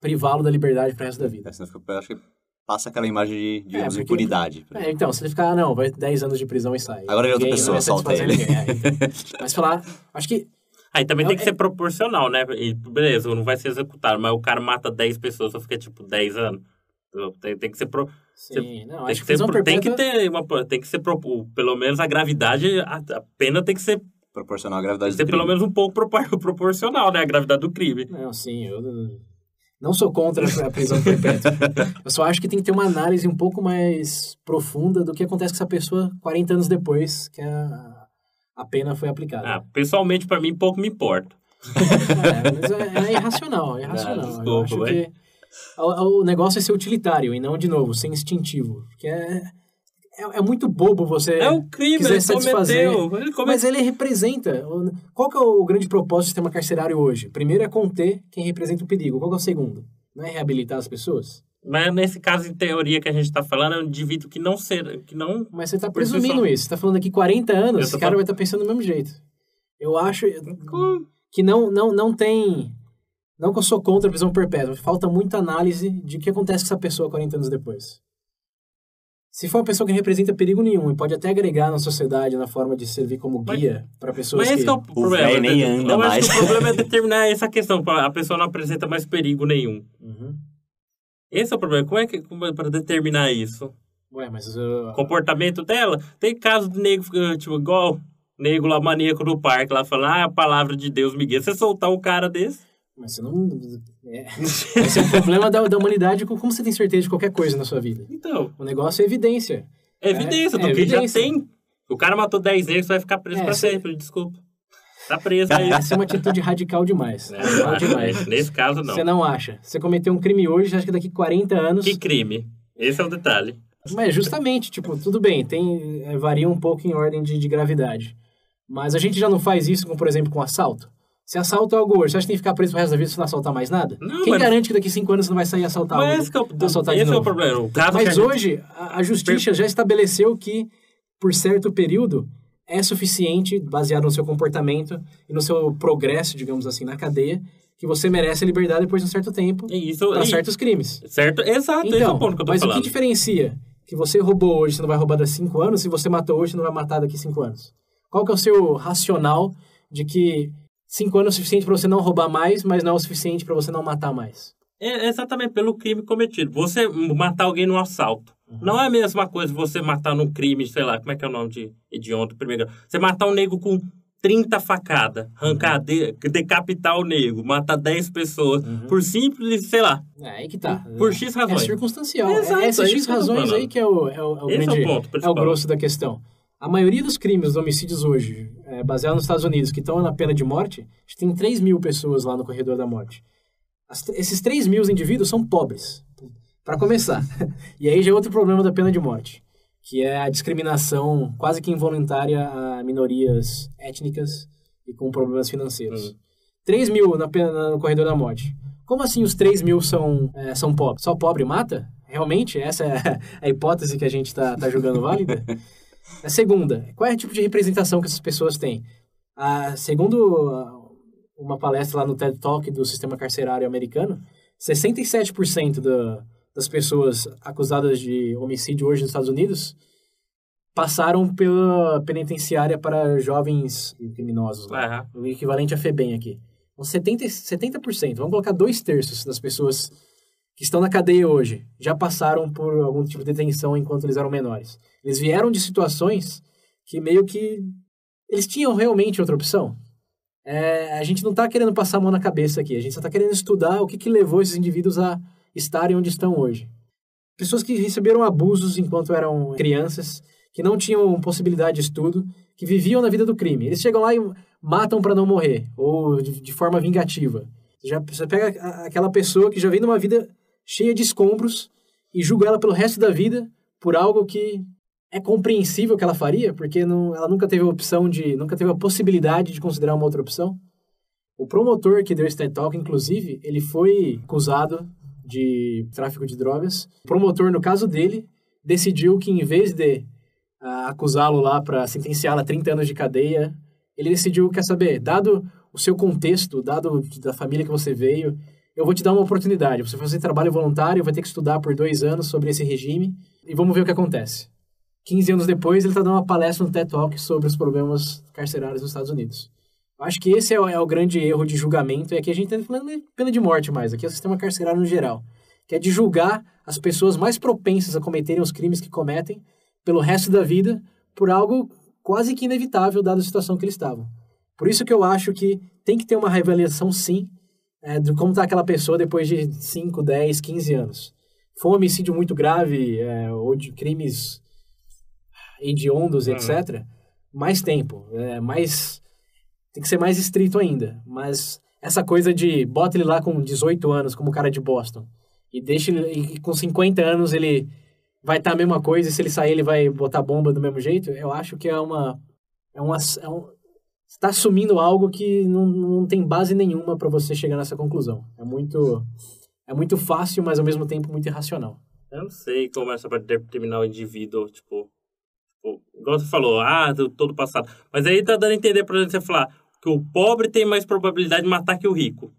privá-lo da liberdade para o resto da vida. É, eu acho que passa aquela imagem de, digamos, porque- impunidade. É, então, se ele ficar, ah, não, vai 10 anos de prisão e sai. Agora é outra pessoa, solta ele. É, então. Mas falar, acho que Aí também É- tem que é- ser proporcional, né? E, beleza, não vai ser executado, mas o cara mata 10 pessoas, só fica tipo 10 anos. Tem, tem que ser. Pro, Sim, não, tem, acho que que ser tem que ter uma. Tem que ser. Pelo menos a gravidade. A, a pena tem que ser, Proporcional à tem gravidade que ser do pelo crime. menos um pouco propor- proporcional, né? A gravidade do crime. Não, sim, eu não- não sou contra a prisão perpétua. eu só acho que tem que ter uma análise um pouco mais profunda do que acontece com essa pessoa 40 anos depois que a, a pena foi aplicada. Ah, pessoalmente, pra mim, pouco me importa. É, mas é, é irracional, é irracional. Ah, eu desculpa, acho vai. que o, o negócio é ser utilitário e não, de novo, ser instintivo. Porque é, é, é muito bobo você É o crime, quiser ele satisfazer. cometeu. Ele. Mas ele representa. Qual que é o grande propósito do sistema carcerário hoje? Primeiro é conter quem representa o perigo. Qual que é o segundo? Não é reabilitar as pessoas? Mas nesse caso, em teoria que a gente tá falando, é um indivíduo que não ser, que não Mas você está presumindo só. isso. Você está falando aqui 40 Eu anos, esse cara falando- vai estar pensando do mesmo jeito. Eu acho que não, não, não tem... Não que eu sou contra a prisão perpétua. Falta muita análise de o que acontece com essa pessoa 40 anos depois. Se for uma pessoa que não representa perigo nenhum e pode até agregar na sociedade na forma de servir como Mas- guia para pessoas Mas esse que... que é o problema. nem né? anda Eu mais. acho que o problema é determinar essa questão. A pessoa não apresenta mais perigo nenhum. Uhum. Esse é o problema. Como é que como é para determinar isso? Ué, mas... uh, comportamento dela. Tem caso de nego, eh, tipo, igual nego lá maníaco no parque, lá falando, ah, a palavra de Deus me guia. Você soltar um cara desse? Mas você não... É. Esse é o problema da, da humanidade. com Como você tem certeza de qualquer coisa na sua vida? Então, O negócio é evidência. é evidência é do que evidência. já tem. O cara matou 10 negros, vai ficar preso É, pra sempre, desculpa. Tá preso aí. Essa é uma atitude radical demais. É, Radical acho, demais. Nesse caso, não. Você não acha. Você cometeu um crime hoje, você acha que daqui 40 anos... Que crime. Esse é o detalhe. Mas justamente, tipo, tudo bem, tem, é, varia um pouco em ordem de, de gravidade. Mas a gente já não faz isso, com, por exemplo, com assalto. Se assalta algo hoje, você acha que tem que ficar preso pro resto da vida se não assaltar mais nada? Não, Quem mas- garante que daqui 5 anos você não vai sair assaltar Mas algo? esse, que é o, assaltar esse é o problema. O a Mas gente- hoje, a, a justiça já estabeleceu que, por certo período, é suficiente, baseado no seu comportamento e no seu progresso, digamos assim, na cadeia, que você merece a liberdade depois de um certo tempo É para certos crimes. certo? Exato, esse é o Então, ponto que eu tô mas o falando. que diferencia que você roubou hoje, você não vai roubar daqui cinco anos, se você matou hoje, você não vai matar daqui cinco anos? Qual que é o seu racional de que cinco anos é o suficiente para você não roubar mais, mas não é o suficiente para você não matar mais? É exatamente pelo crime cometido. Você matar alguém num assalto. Uhum. Não é a mesma coisa você matar num crime, sei lá, como é que é o nome de hediondo primeiro? Você matar um nego com 30 facadas, arrancar, de- decapitar o nego, matar 10 pessoas, por simples, sei lá, É aí que tá. por X É razões. circunstancial. Exato, é é essas isso X que eu tô razões aí que é o, é o, é o Esse é o grande, ponto é o grosso da questão. A maioria dos crimes, dos homicídios hoje, é, baseado nos Estados Unidos, que estão na pena de morte, a gente tem 3 mil pessoas lá no corredor da morte. As- esses 3 mil indivíduos são pobres, para começar. e aí já é outro problema da pena de morte. que é a discriminação quase que involuntária a minorias étnicas e com problemas financeiros. Hum. 3 mil na, pena- no corredor da morte. Como assim os 3 mil são, é, são pobres? Só pobre mata? Realmente? Essa é a, a hipótese que a gente está tá julgando válida? A segunda, qual é o tipo de representação que essas pessoas têm? Ah, segundo uma palestra lá no TED Talk do sistema carcerário americano, 67% da, das pessoas acusadas de homicídio hoje nos Estados Unidos passaram pela penitenciária para jovens criminosos. Aham. O equivalente a FEBEM aqui. Então, 70%, 70%, vamos colocar dois terços das pessoas que estão na cadeia hoje já passaram por algum tipo de detenção enquanto eles eram menores. Eles vieram de situações que meio que eles tinham realmente outra opção. É, a gente não está querendo passar a mão na cabeça aqui, a gente só está querendo estudar o que, que levou esses indivíduos a estarem onde estão hoje. Pessoas que receberam abusos enquanto eram crianças, que não tinham possibilidade de estudo, que viviam na vida do crime. Eles chegam lá e matam para não morrer, ou de, de forma vingativa. Já, você pega aquela pessoa que já vem numa vida cheia de escombros e julga ela pelo resto da vida por algo que é compreensível que ela faria, porque não, ela nunca teve a opção de, nunca teve a possibilidade de considerar uma outra opção. O promotor que deu esse TED Talk, inclusive, ele foi acusado de tráfico de drogas. O promotor, no caso dele, decidiu que em vez de ah, acusá-lo lá para sentenciá-lo a 30 anos de cadeia, ele decidiu, quer saber, dado o seu contexto, dado da família que você veio, eu vou te dar uma oportunidade. Você vai fazer trabalho voluntário, vai ter que estudar por dois anos sobre esse regime e vamos ver o que acontece. 15 anos depois, ele está dando uma palestra no TED Talk sobre os problemas carcerários nos Estados Unidos. Eu acho que esse é o, é o grande erro de julgamento, é que a gente está falando de pena de morte mais, aqui é o sistema carcerário no geral, que é de julgar as pessoas mais propensas a cometerem os crimes que cometem pelo resto da vida por algo quase que inevitável, dada a situação que eles estavam. Por isso que eu acho que tem que ter uma reavaliação, sim, é, de como está aquela pessoa depois de 5, 10, 15 anos. Foi um homicídio muito grave, é, ou de crimes hediondos, Uhum. etc., mais tempo, é, mais... Tem que ser mais estrito ainda. Mas essa coisa de bota ele lá com 18 anos, como o cara de Boston, e deixa ele... E com 50 anos ele vai estar a mesma coisa, e se ele sair ele vai botar bomba do mesmo jeito, eu acho que é uma... É uma é um, você está assumindo algo que não, não tem base nenhuma para você chegar nessa conclusão. É muito, é muito fácil, mas ao mesmo tempo muito irracional. Eu não sei como é essa para determinar o indivíduo, tipo, igual você falou, ah, do todo passado. Mas aí tá dando a entender pra você falar que o pobre tem mais probabilidade de matar que o rico.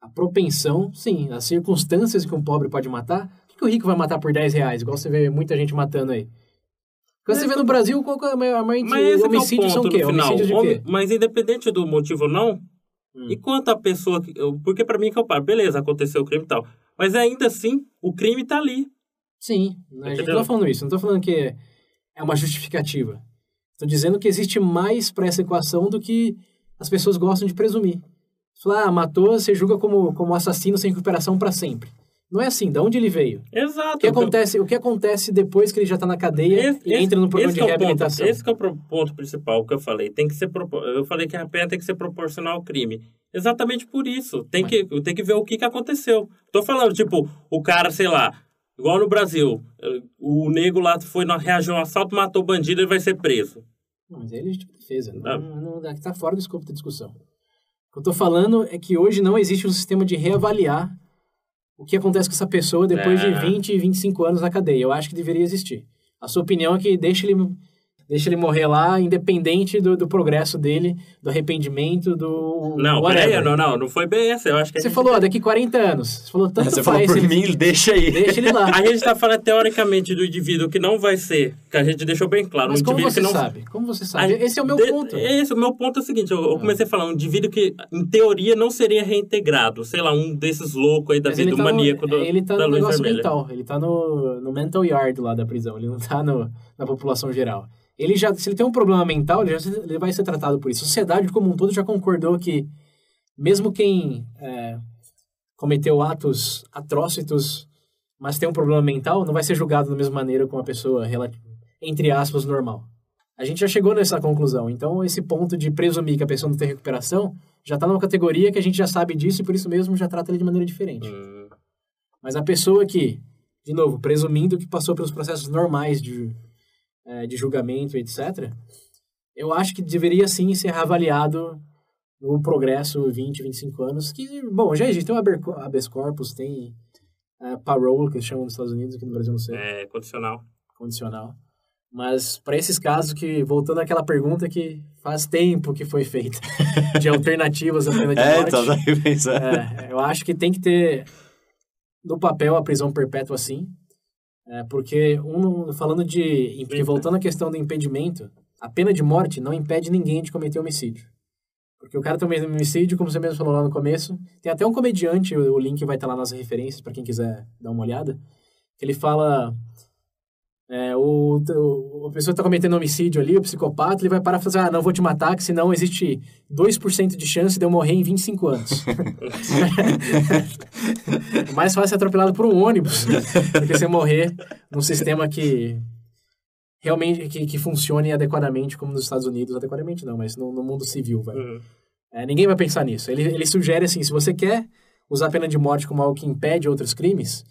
A propensão, sim, as circunstâncias que um pobre pode matar. O que o rico vai matar por 10 reais? Igual você vê muita gente matando aí. Quando você vê no Brasil, qual é a maior, Mas esse que é o homicídios são o ponto quê? Homicídios de quê? Mas independente do motivo ou não, Hum. e quanto a pessoa... Porque pra mim que eu paro, beleza, aconteceu o crime e tal. Mas ainda assim, o crime tá ali. Sim, a gente Entendeu? não tá falando isso. Não tô falando que é uma justificativa. Tô dizendo que existe mais para essa equação do que as pessoas gostam de presumir. Você fala, ah, matou, você julga como, como assassino sem recuperação para sempre. Não é assim, de onde ele veio? Exato. O que acontece, o que acontece depois que ele já tá na cadeia e entra no programa esse de é o ponto- reabilitação? esse que é o pro- ponto principal que eu falei. Tem que ser eu falei que a pena tem que ser proporcional ao crime. Exatamente por isso. Tem que tem que ver o que que aconteceu. Tô falando tipo, o cara, sei lá, igual no Brasil, eh, o nego lá foi na reagiu a um assalto, matou o bandido, ele vai ser preso. Não, mas é legítima defesa. Não, Ah. não, não, tá fora do escopo da discussão. O que eu tô falando é que hoje não existe um sistema de reavaliar o que acontece com essa pessoa depois É. de 20, 25 anos na cadeia. Eu acho que deveria existir. A sua opinião é que deixa ele, deixa ele morrer lá, independente do, do progresso dele, do arrependimento, do. Não, peraí, não, não, não foi bem essa. Eu acho que Você gente- falou, ó, daqui 40 anos. Você falou, tanto Você faz. falou por ele- mim, deixa aí. Deixa ele lá. A gente tá falando teoricamente do indivíduo que não vai ser, que a gente deixou bem claro, Mas um como indivíduo você que não sabe? Como você sabe? A- Esse é o meu de- ponto. Esse, o meu ponto é o seguinte, eu, eu comecei a falar, um indivíduo que, em teoria, não seria reintegrado. Sei lá, um desses loucos aí da Mas vida, ele do tá maníaco no, do, ele tá da no luz negócio vermelha. mental. Ele tá no, no mental yard lá da prisão. Ele não tá no, na população geral. Ele já, se ele tem um problema mental, ele, já, ele vai ser tratado por isso. A sociedade como um todo já concordou que mesmo quem é, cometeu atos atrócitos, mas tem um problema mental, não vai ser julgado da mesma maneira com uma pessoa, entre aspas, normal. A gente já chegou nessa conclusão. Então, esse ponto de presumir que a pessoa não tem recuperação já está numa categoria que a gente já sabe disso e por isso mesmo já trata ele de maneira diferente. Hum, Mas a pessoa que, de novo, presumindo que passou pelos processos normais de, é, de julgamento, etc., eu acho que deveria sim ser reavaliado no progresso 20, 25 anos, que, bom, já existe, tem o habeas corpus, tem é, parole, que eles chamam nos Estados Unidos, aqui no Brasil não sei, É, condicional. condicional. Mas para esses casos que, voltando àquela pergunta que faz tempo que foi feita, de alternativas à pena de É, morte, então daí pensando. é, eu acho que tem que ter no papel a prisão perpétua sim, é, porque um, falando de, porque voltando à questão do impedimento, a pena de morte não impede ninguém de cometer homicídio. Porque o cara também homicídio, como você mesmo falou lá no começo, tem até um comediante, o, o link vai estar lá nas referências para quem quiser dar uma olhada, que ele fala é, o, o, a pessoa está cometendo homicídio ali, o psicopata, ele vai parar e falar, ah, não vou te matar, que senão existe 2% de chance de eu morrer em 25 anos. é mais fácil ser atropelado por um ônibus do que você morrer num sistema que realmente que, que funcione adequadamente como nos Estados Unidos, adequadamente não, mas no, no mundo civil, velho. Uhum. É, ninguém vai pensar nisso. Ele, ele sugere assim, se você quer usar a pena de morte como algo que impede outros crimes,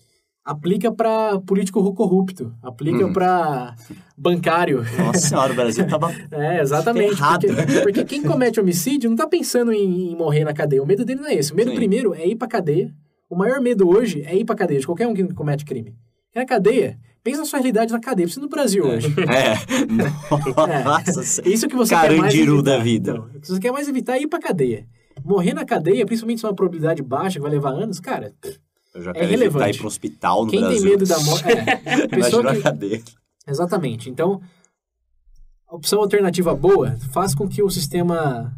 aplica para político corrupto, aplica Uhum. para bancário. Nossa senhora, o Brasil tava. É, exatamente. Porque, porque quem comete homicídio não tá pensando em, em morrer na cadeia. O medo dele não é esse. O medo Sim. primeiro é ir pra cadeia. O maior medo hoje é ir pra cadeia, de qualquer um que comete crime. E na cadeia, pensa na sua realidade na cadeia. Precisa no Brasil hoje. É. Nossa senhora. Isso que você quer mais Carandiru evitar. da vida. Então, o que você quer mais evitar é ir pra cadeia. Morrer na cadeia, principalmente se é uma probabilidade baixa, que vai levar anos, cara, Eu já É quero relevante. ir para um hospital no quem Brasil. tem medo da morte... É, pessoa Imagina que, cadeia. Exatamente. Então, a opção alternativa boa faz com que o sistema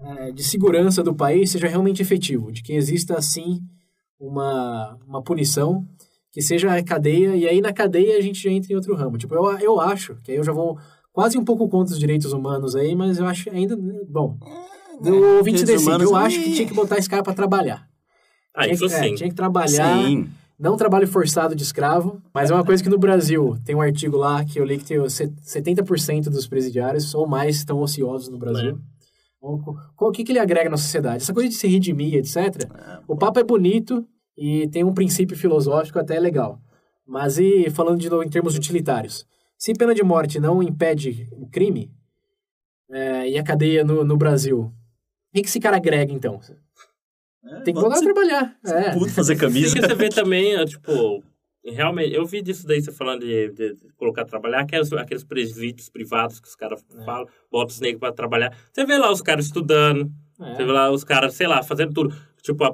eh, de segurança do país seja realmente efetivo, de que exista, assim, uma, uma punição que seja a cadeia, e aí na cadeia a gente já entra em outro ramo. Tipo, eu, eu acho, que aí eu já vou quase um pouco contra os direitos humanos aí, mas eu acho ainda, bom, o ouvinte direitos decide, eu acho que tinha que botar esse cara para trabalhar. Ah, tinha, isso que, é, sim. tinha que trabalhar... Sim. Não trabalho forçado de escravo, mas é uma coisa que no Brasil tem um artigo lá que eu li que tem o set- 70% dos presidiários ou mais estão ociosos no Brasil. O o que, que ele agrega na sociedade? Essa coisa de se redimir, etc. O papo é bonito e tem um princípio filosófico até legal. Mas e falando de novo em termos utilitários? Se pena de morte não impede o crime é, e a cadeia no, no Brasil, o que, que esse cara agrega então? Tem que voltar a trabalhar. É. Puto fazer Sim, camisa. que você vê também, é, tipo, realmente, eu vi disso daí, você falando de, de- colocar trabalhar, aqueles, aqueles presídios privados que os caras É. falam, botam os negros pra trabalhar. Você vê lá os caras estudando, É. você vê lá os caras, sei lá, fazendo tudo, tipo,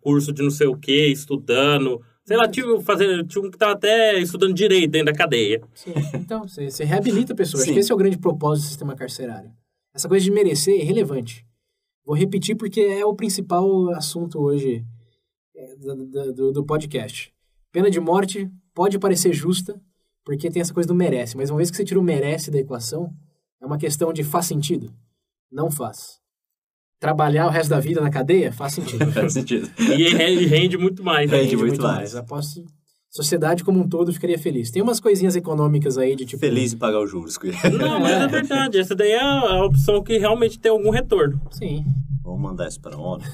curso de não sei o que, estudando. Sei lá, tinha, um fazendo, tinha um que tava até estudando direito dentro da cadeia. Sim, então, você, você reabilita a pessoa. Acho Sim. que esse é o grande propósito do sistema carcerário. Essa coisa de merecer é irrelevante. Vou repetir porque é o principal assunto hoje é, do, do- do- podcast. Pena de morte pode parecer justa, porque tem essa coisa do merece, mas uma vez que você tira o merece da equação, é uma questão de faz sentido? Não faz. Trabalhar o resto da vida na cadeia? Faz sentido. Faz sentido. E re- rende muito mais. né? Rende muito mais. Aposto que a sociedade como um todo ficaria feliz. Tem umas coisinhas econômicas aí de tipo... Feliz em pagar os juros. Não, mas é verdade. Essa daí é a a opção que realmente tem algum retorno. Sim. Vamos mandar isso para a ONU.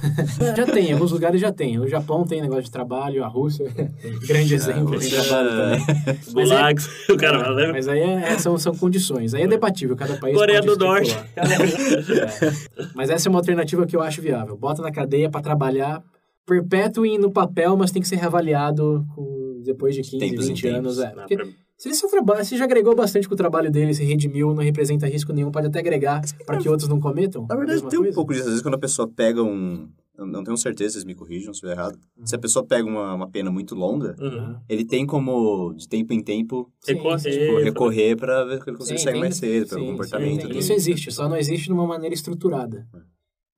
Já tem, em alguns lugares já tem. O Japão tem negócio de trabalho, a Rússia, grande exemplo de trabalho também. Os gulags, o cara vai levar. Mas aí é- é- são, são condições. Aí é debatível, cada país Coreia pode do Norte. É. Mas essa é uma alternativa que eu acho viável. Bota na cadeia para trabalhar, perpétuo no papel, mas tem que ser reavaliado com- depois de 15, Tempos em 20 anos. É. Não, pra- se ele só trabalha, se já agregou bastante com o trabalho dele, se redimiu, não representa risco nenhum, pode até agregar para que outros não cometam. Na a verdade, tem um coisa. pouco disso. Às vezes, quando a pessoa pega um. eu Não tenho certeza, vocês me corrijam se eu errado. Se a pessoa pega uma, uma pena muito longa, Uhum. ele tem como, de tempo em tempo, Sim, Recorrer. sim. tipo, recorrer para ver que ele consegue sair mais cedo, pelo sim, comportamento. sim, dele, Isso existe, só não existe de uma maneira estruturada.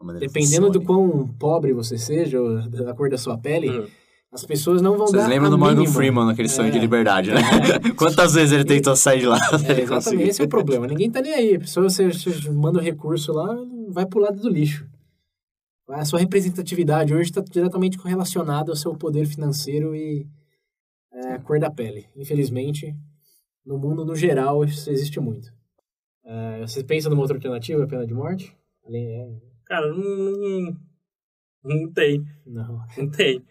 da maneira que Dependendo do funcione. quão pobre você seja, ou da cor da sua pele, Uhum. As pessoas não vão Vocês dar lembram do Morgan. Freeman naquele sonho É. de liberdade, né? Quantas vezes ele tentou sair de lá? É, exatamente, esse é o problema. Ninguém tá nem aí. A pessoa, você, você manda o recurso lá, vai pro lado do lixo. A sua representatividade hoje está diretamente correlacionada ao seu poder financeiro e é, a cor da pele. Infelizmente, no mundo no geral, isso existe muito. É, você pensa numa outra alternativa, a pena de morte? Além, é, Cara, não, não, não tem. não. Não tem.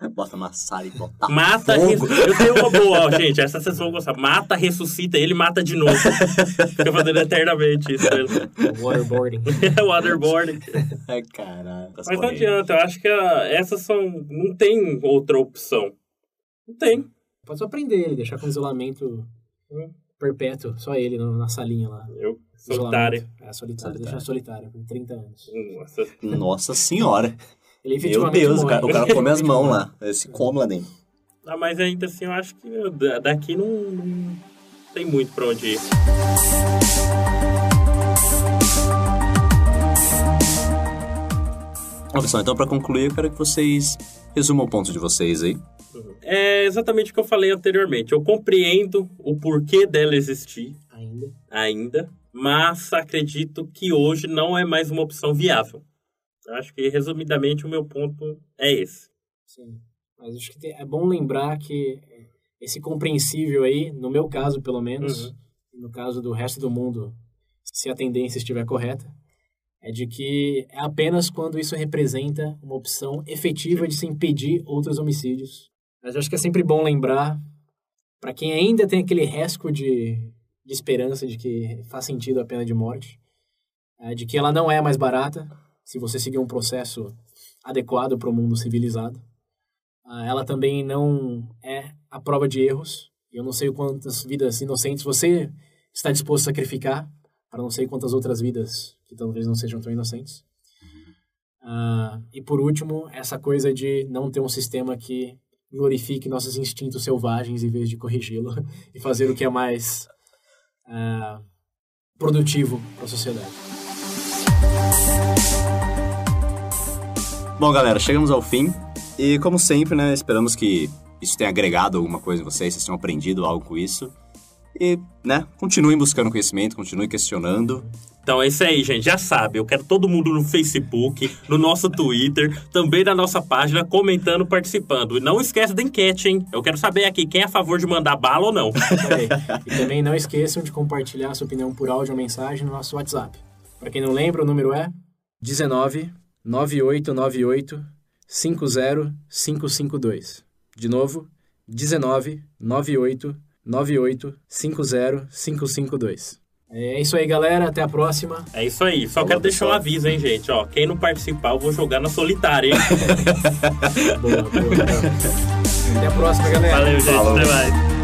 Bota maçara e bota Mata, fogo. res- eu tenho uma boa, ó, gente, essa vocês vão gostar. Mata, ressuscita, ele mata de novo. Fica fazendo eternamente isso. Waterboarding. É waterboarding. Ai, caralho. Mas não adianta, eu acho que a- essas são. Não tem outra opção. Não tem. Pode só prender ele, deixar com isolamento perpétuo, só ele no- na salinha lá. Eu, solitário. Isolamento. É, solitário. Solitário. Deixar solitário, por 30 anos. Nossa. Nossa senhora. Ele Meu Deus, o morre. cara, o cara come as mãos lá. Ele se come lá dentro. Ah, mas ainda assim, eu acho que meu, da- daqui não, não tem muito pra onde ir. Ó, pessoal, então pra concluir, eu quero que vocês resumam o ponto de vocês aí. É exatamente o que eu falei anteriormente. Eu compreendo o porquê dela existir Ainda. ainda, mas acredito que hoje não é mais uma opção viável. Eu acho que, resumidamente, o meu ponto é esse. Sim. Mas acho que tem- é bom lembrar que esse compreensível aí, no meu caso pelo menos, Uhum. no caso do resto do mundo, se a tendência estiver correta, é de que é apenas quando isso representa uma opção efetiva de se impedir outros homicídios. Mas acho que é sempre bom lembrar, para quem ainda tem aquele resco de, de esperança de que faz sentido a pena de morte, é de que ela não é mais barata se você seguir um processo adequado para o mundo civilizado. Ah, ela também não é a prova de erros. Eu não sei quantas vidas inocentes você está disposto a sacrificar para não sei quantas outras vidas que talvez não sejam tão inocentes. Ah, e por último, essa coisa de não ter um sistema que glorifique nossos instintos selvagens em vez de corrigi-lo e fazer o que é mais ah, produtivo para a sociedade. Bom, galera, chegamos ao fim. E como sempre, né, esperamos que isso tenha agregado alguma coisa em vocês, vocês tenham aprendido algo com isso. E, né, continuem buscando conhecimento, continuem questionando. Então é isso aí, gente. Já sabe, eu quero todo mundo no Facebook, no nosso Twitter, também na nossa página, comentando, participando. E não esquece da enquete, hein? Eu quero saber aqui quem é a favor de mandar bala ou não. E também não esqueçam de compartilhar sua opinião por áudio ou mensagem no nosso WhatsApp. Para quem não lembra, o número é 19 9898 50552. De novo, 19 98 98 50552. É isso aí, galera. Até a próxima. É isso aí. Só Falou, quero deixar um pessoal. aviso, hein, gente? Ó, quem não participar, eu vou jogar na solitária, hein? Boa, boa, boa. Até a próxima, galera. Valeu, gente. Falou. Até mais.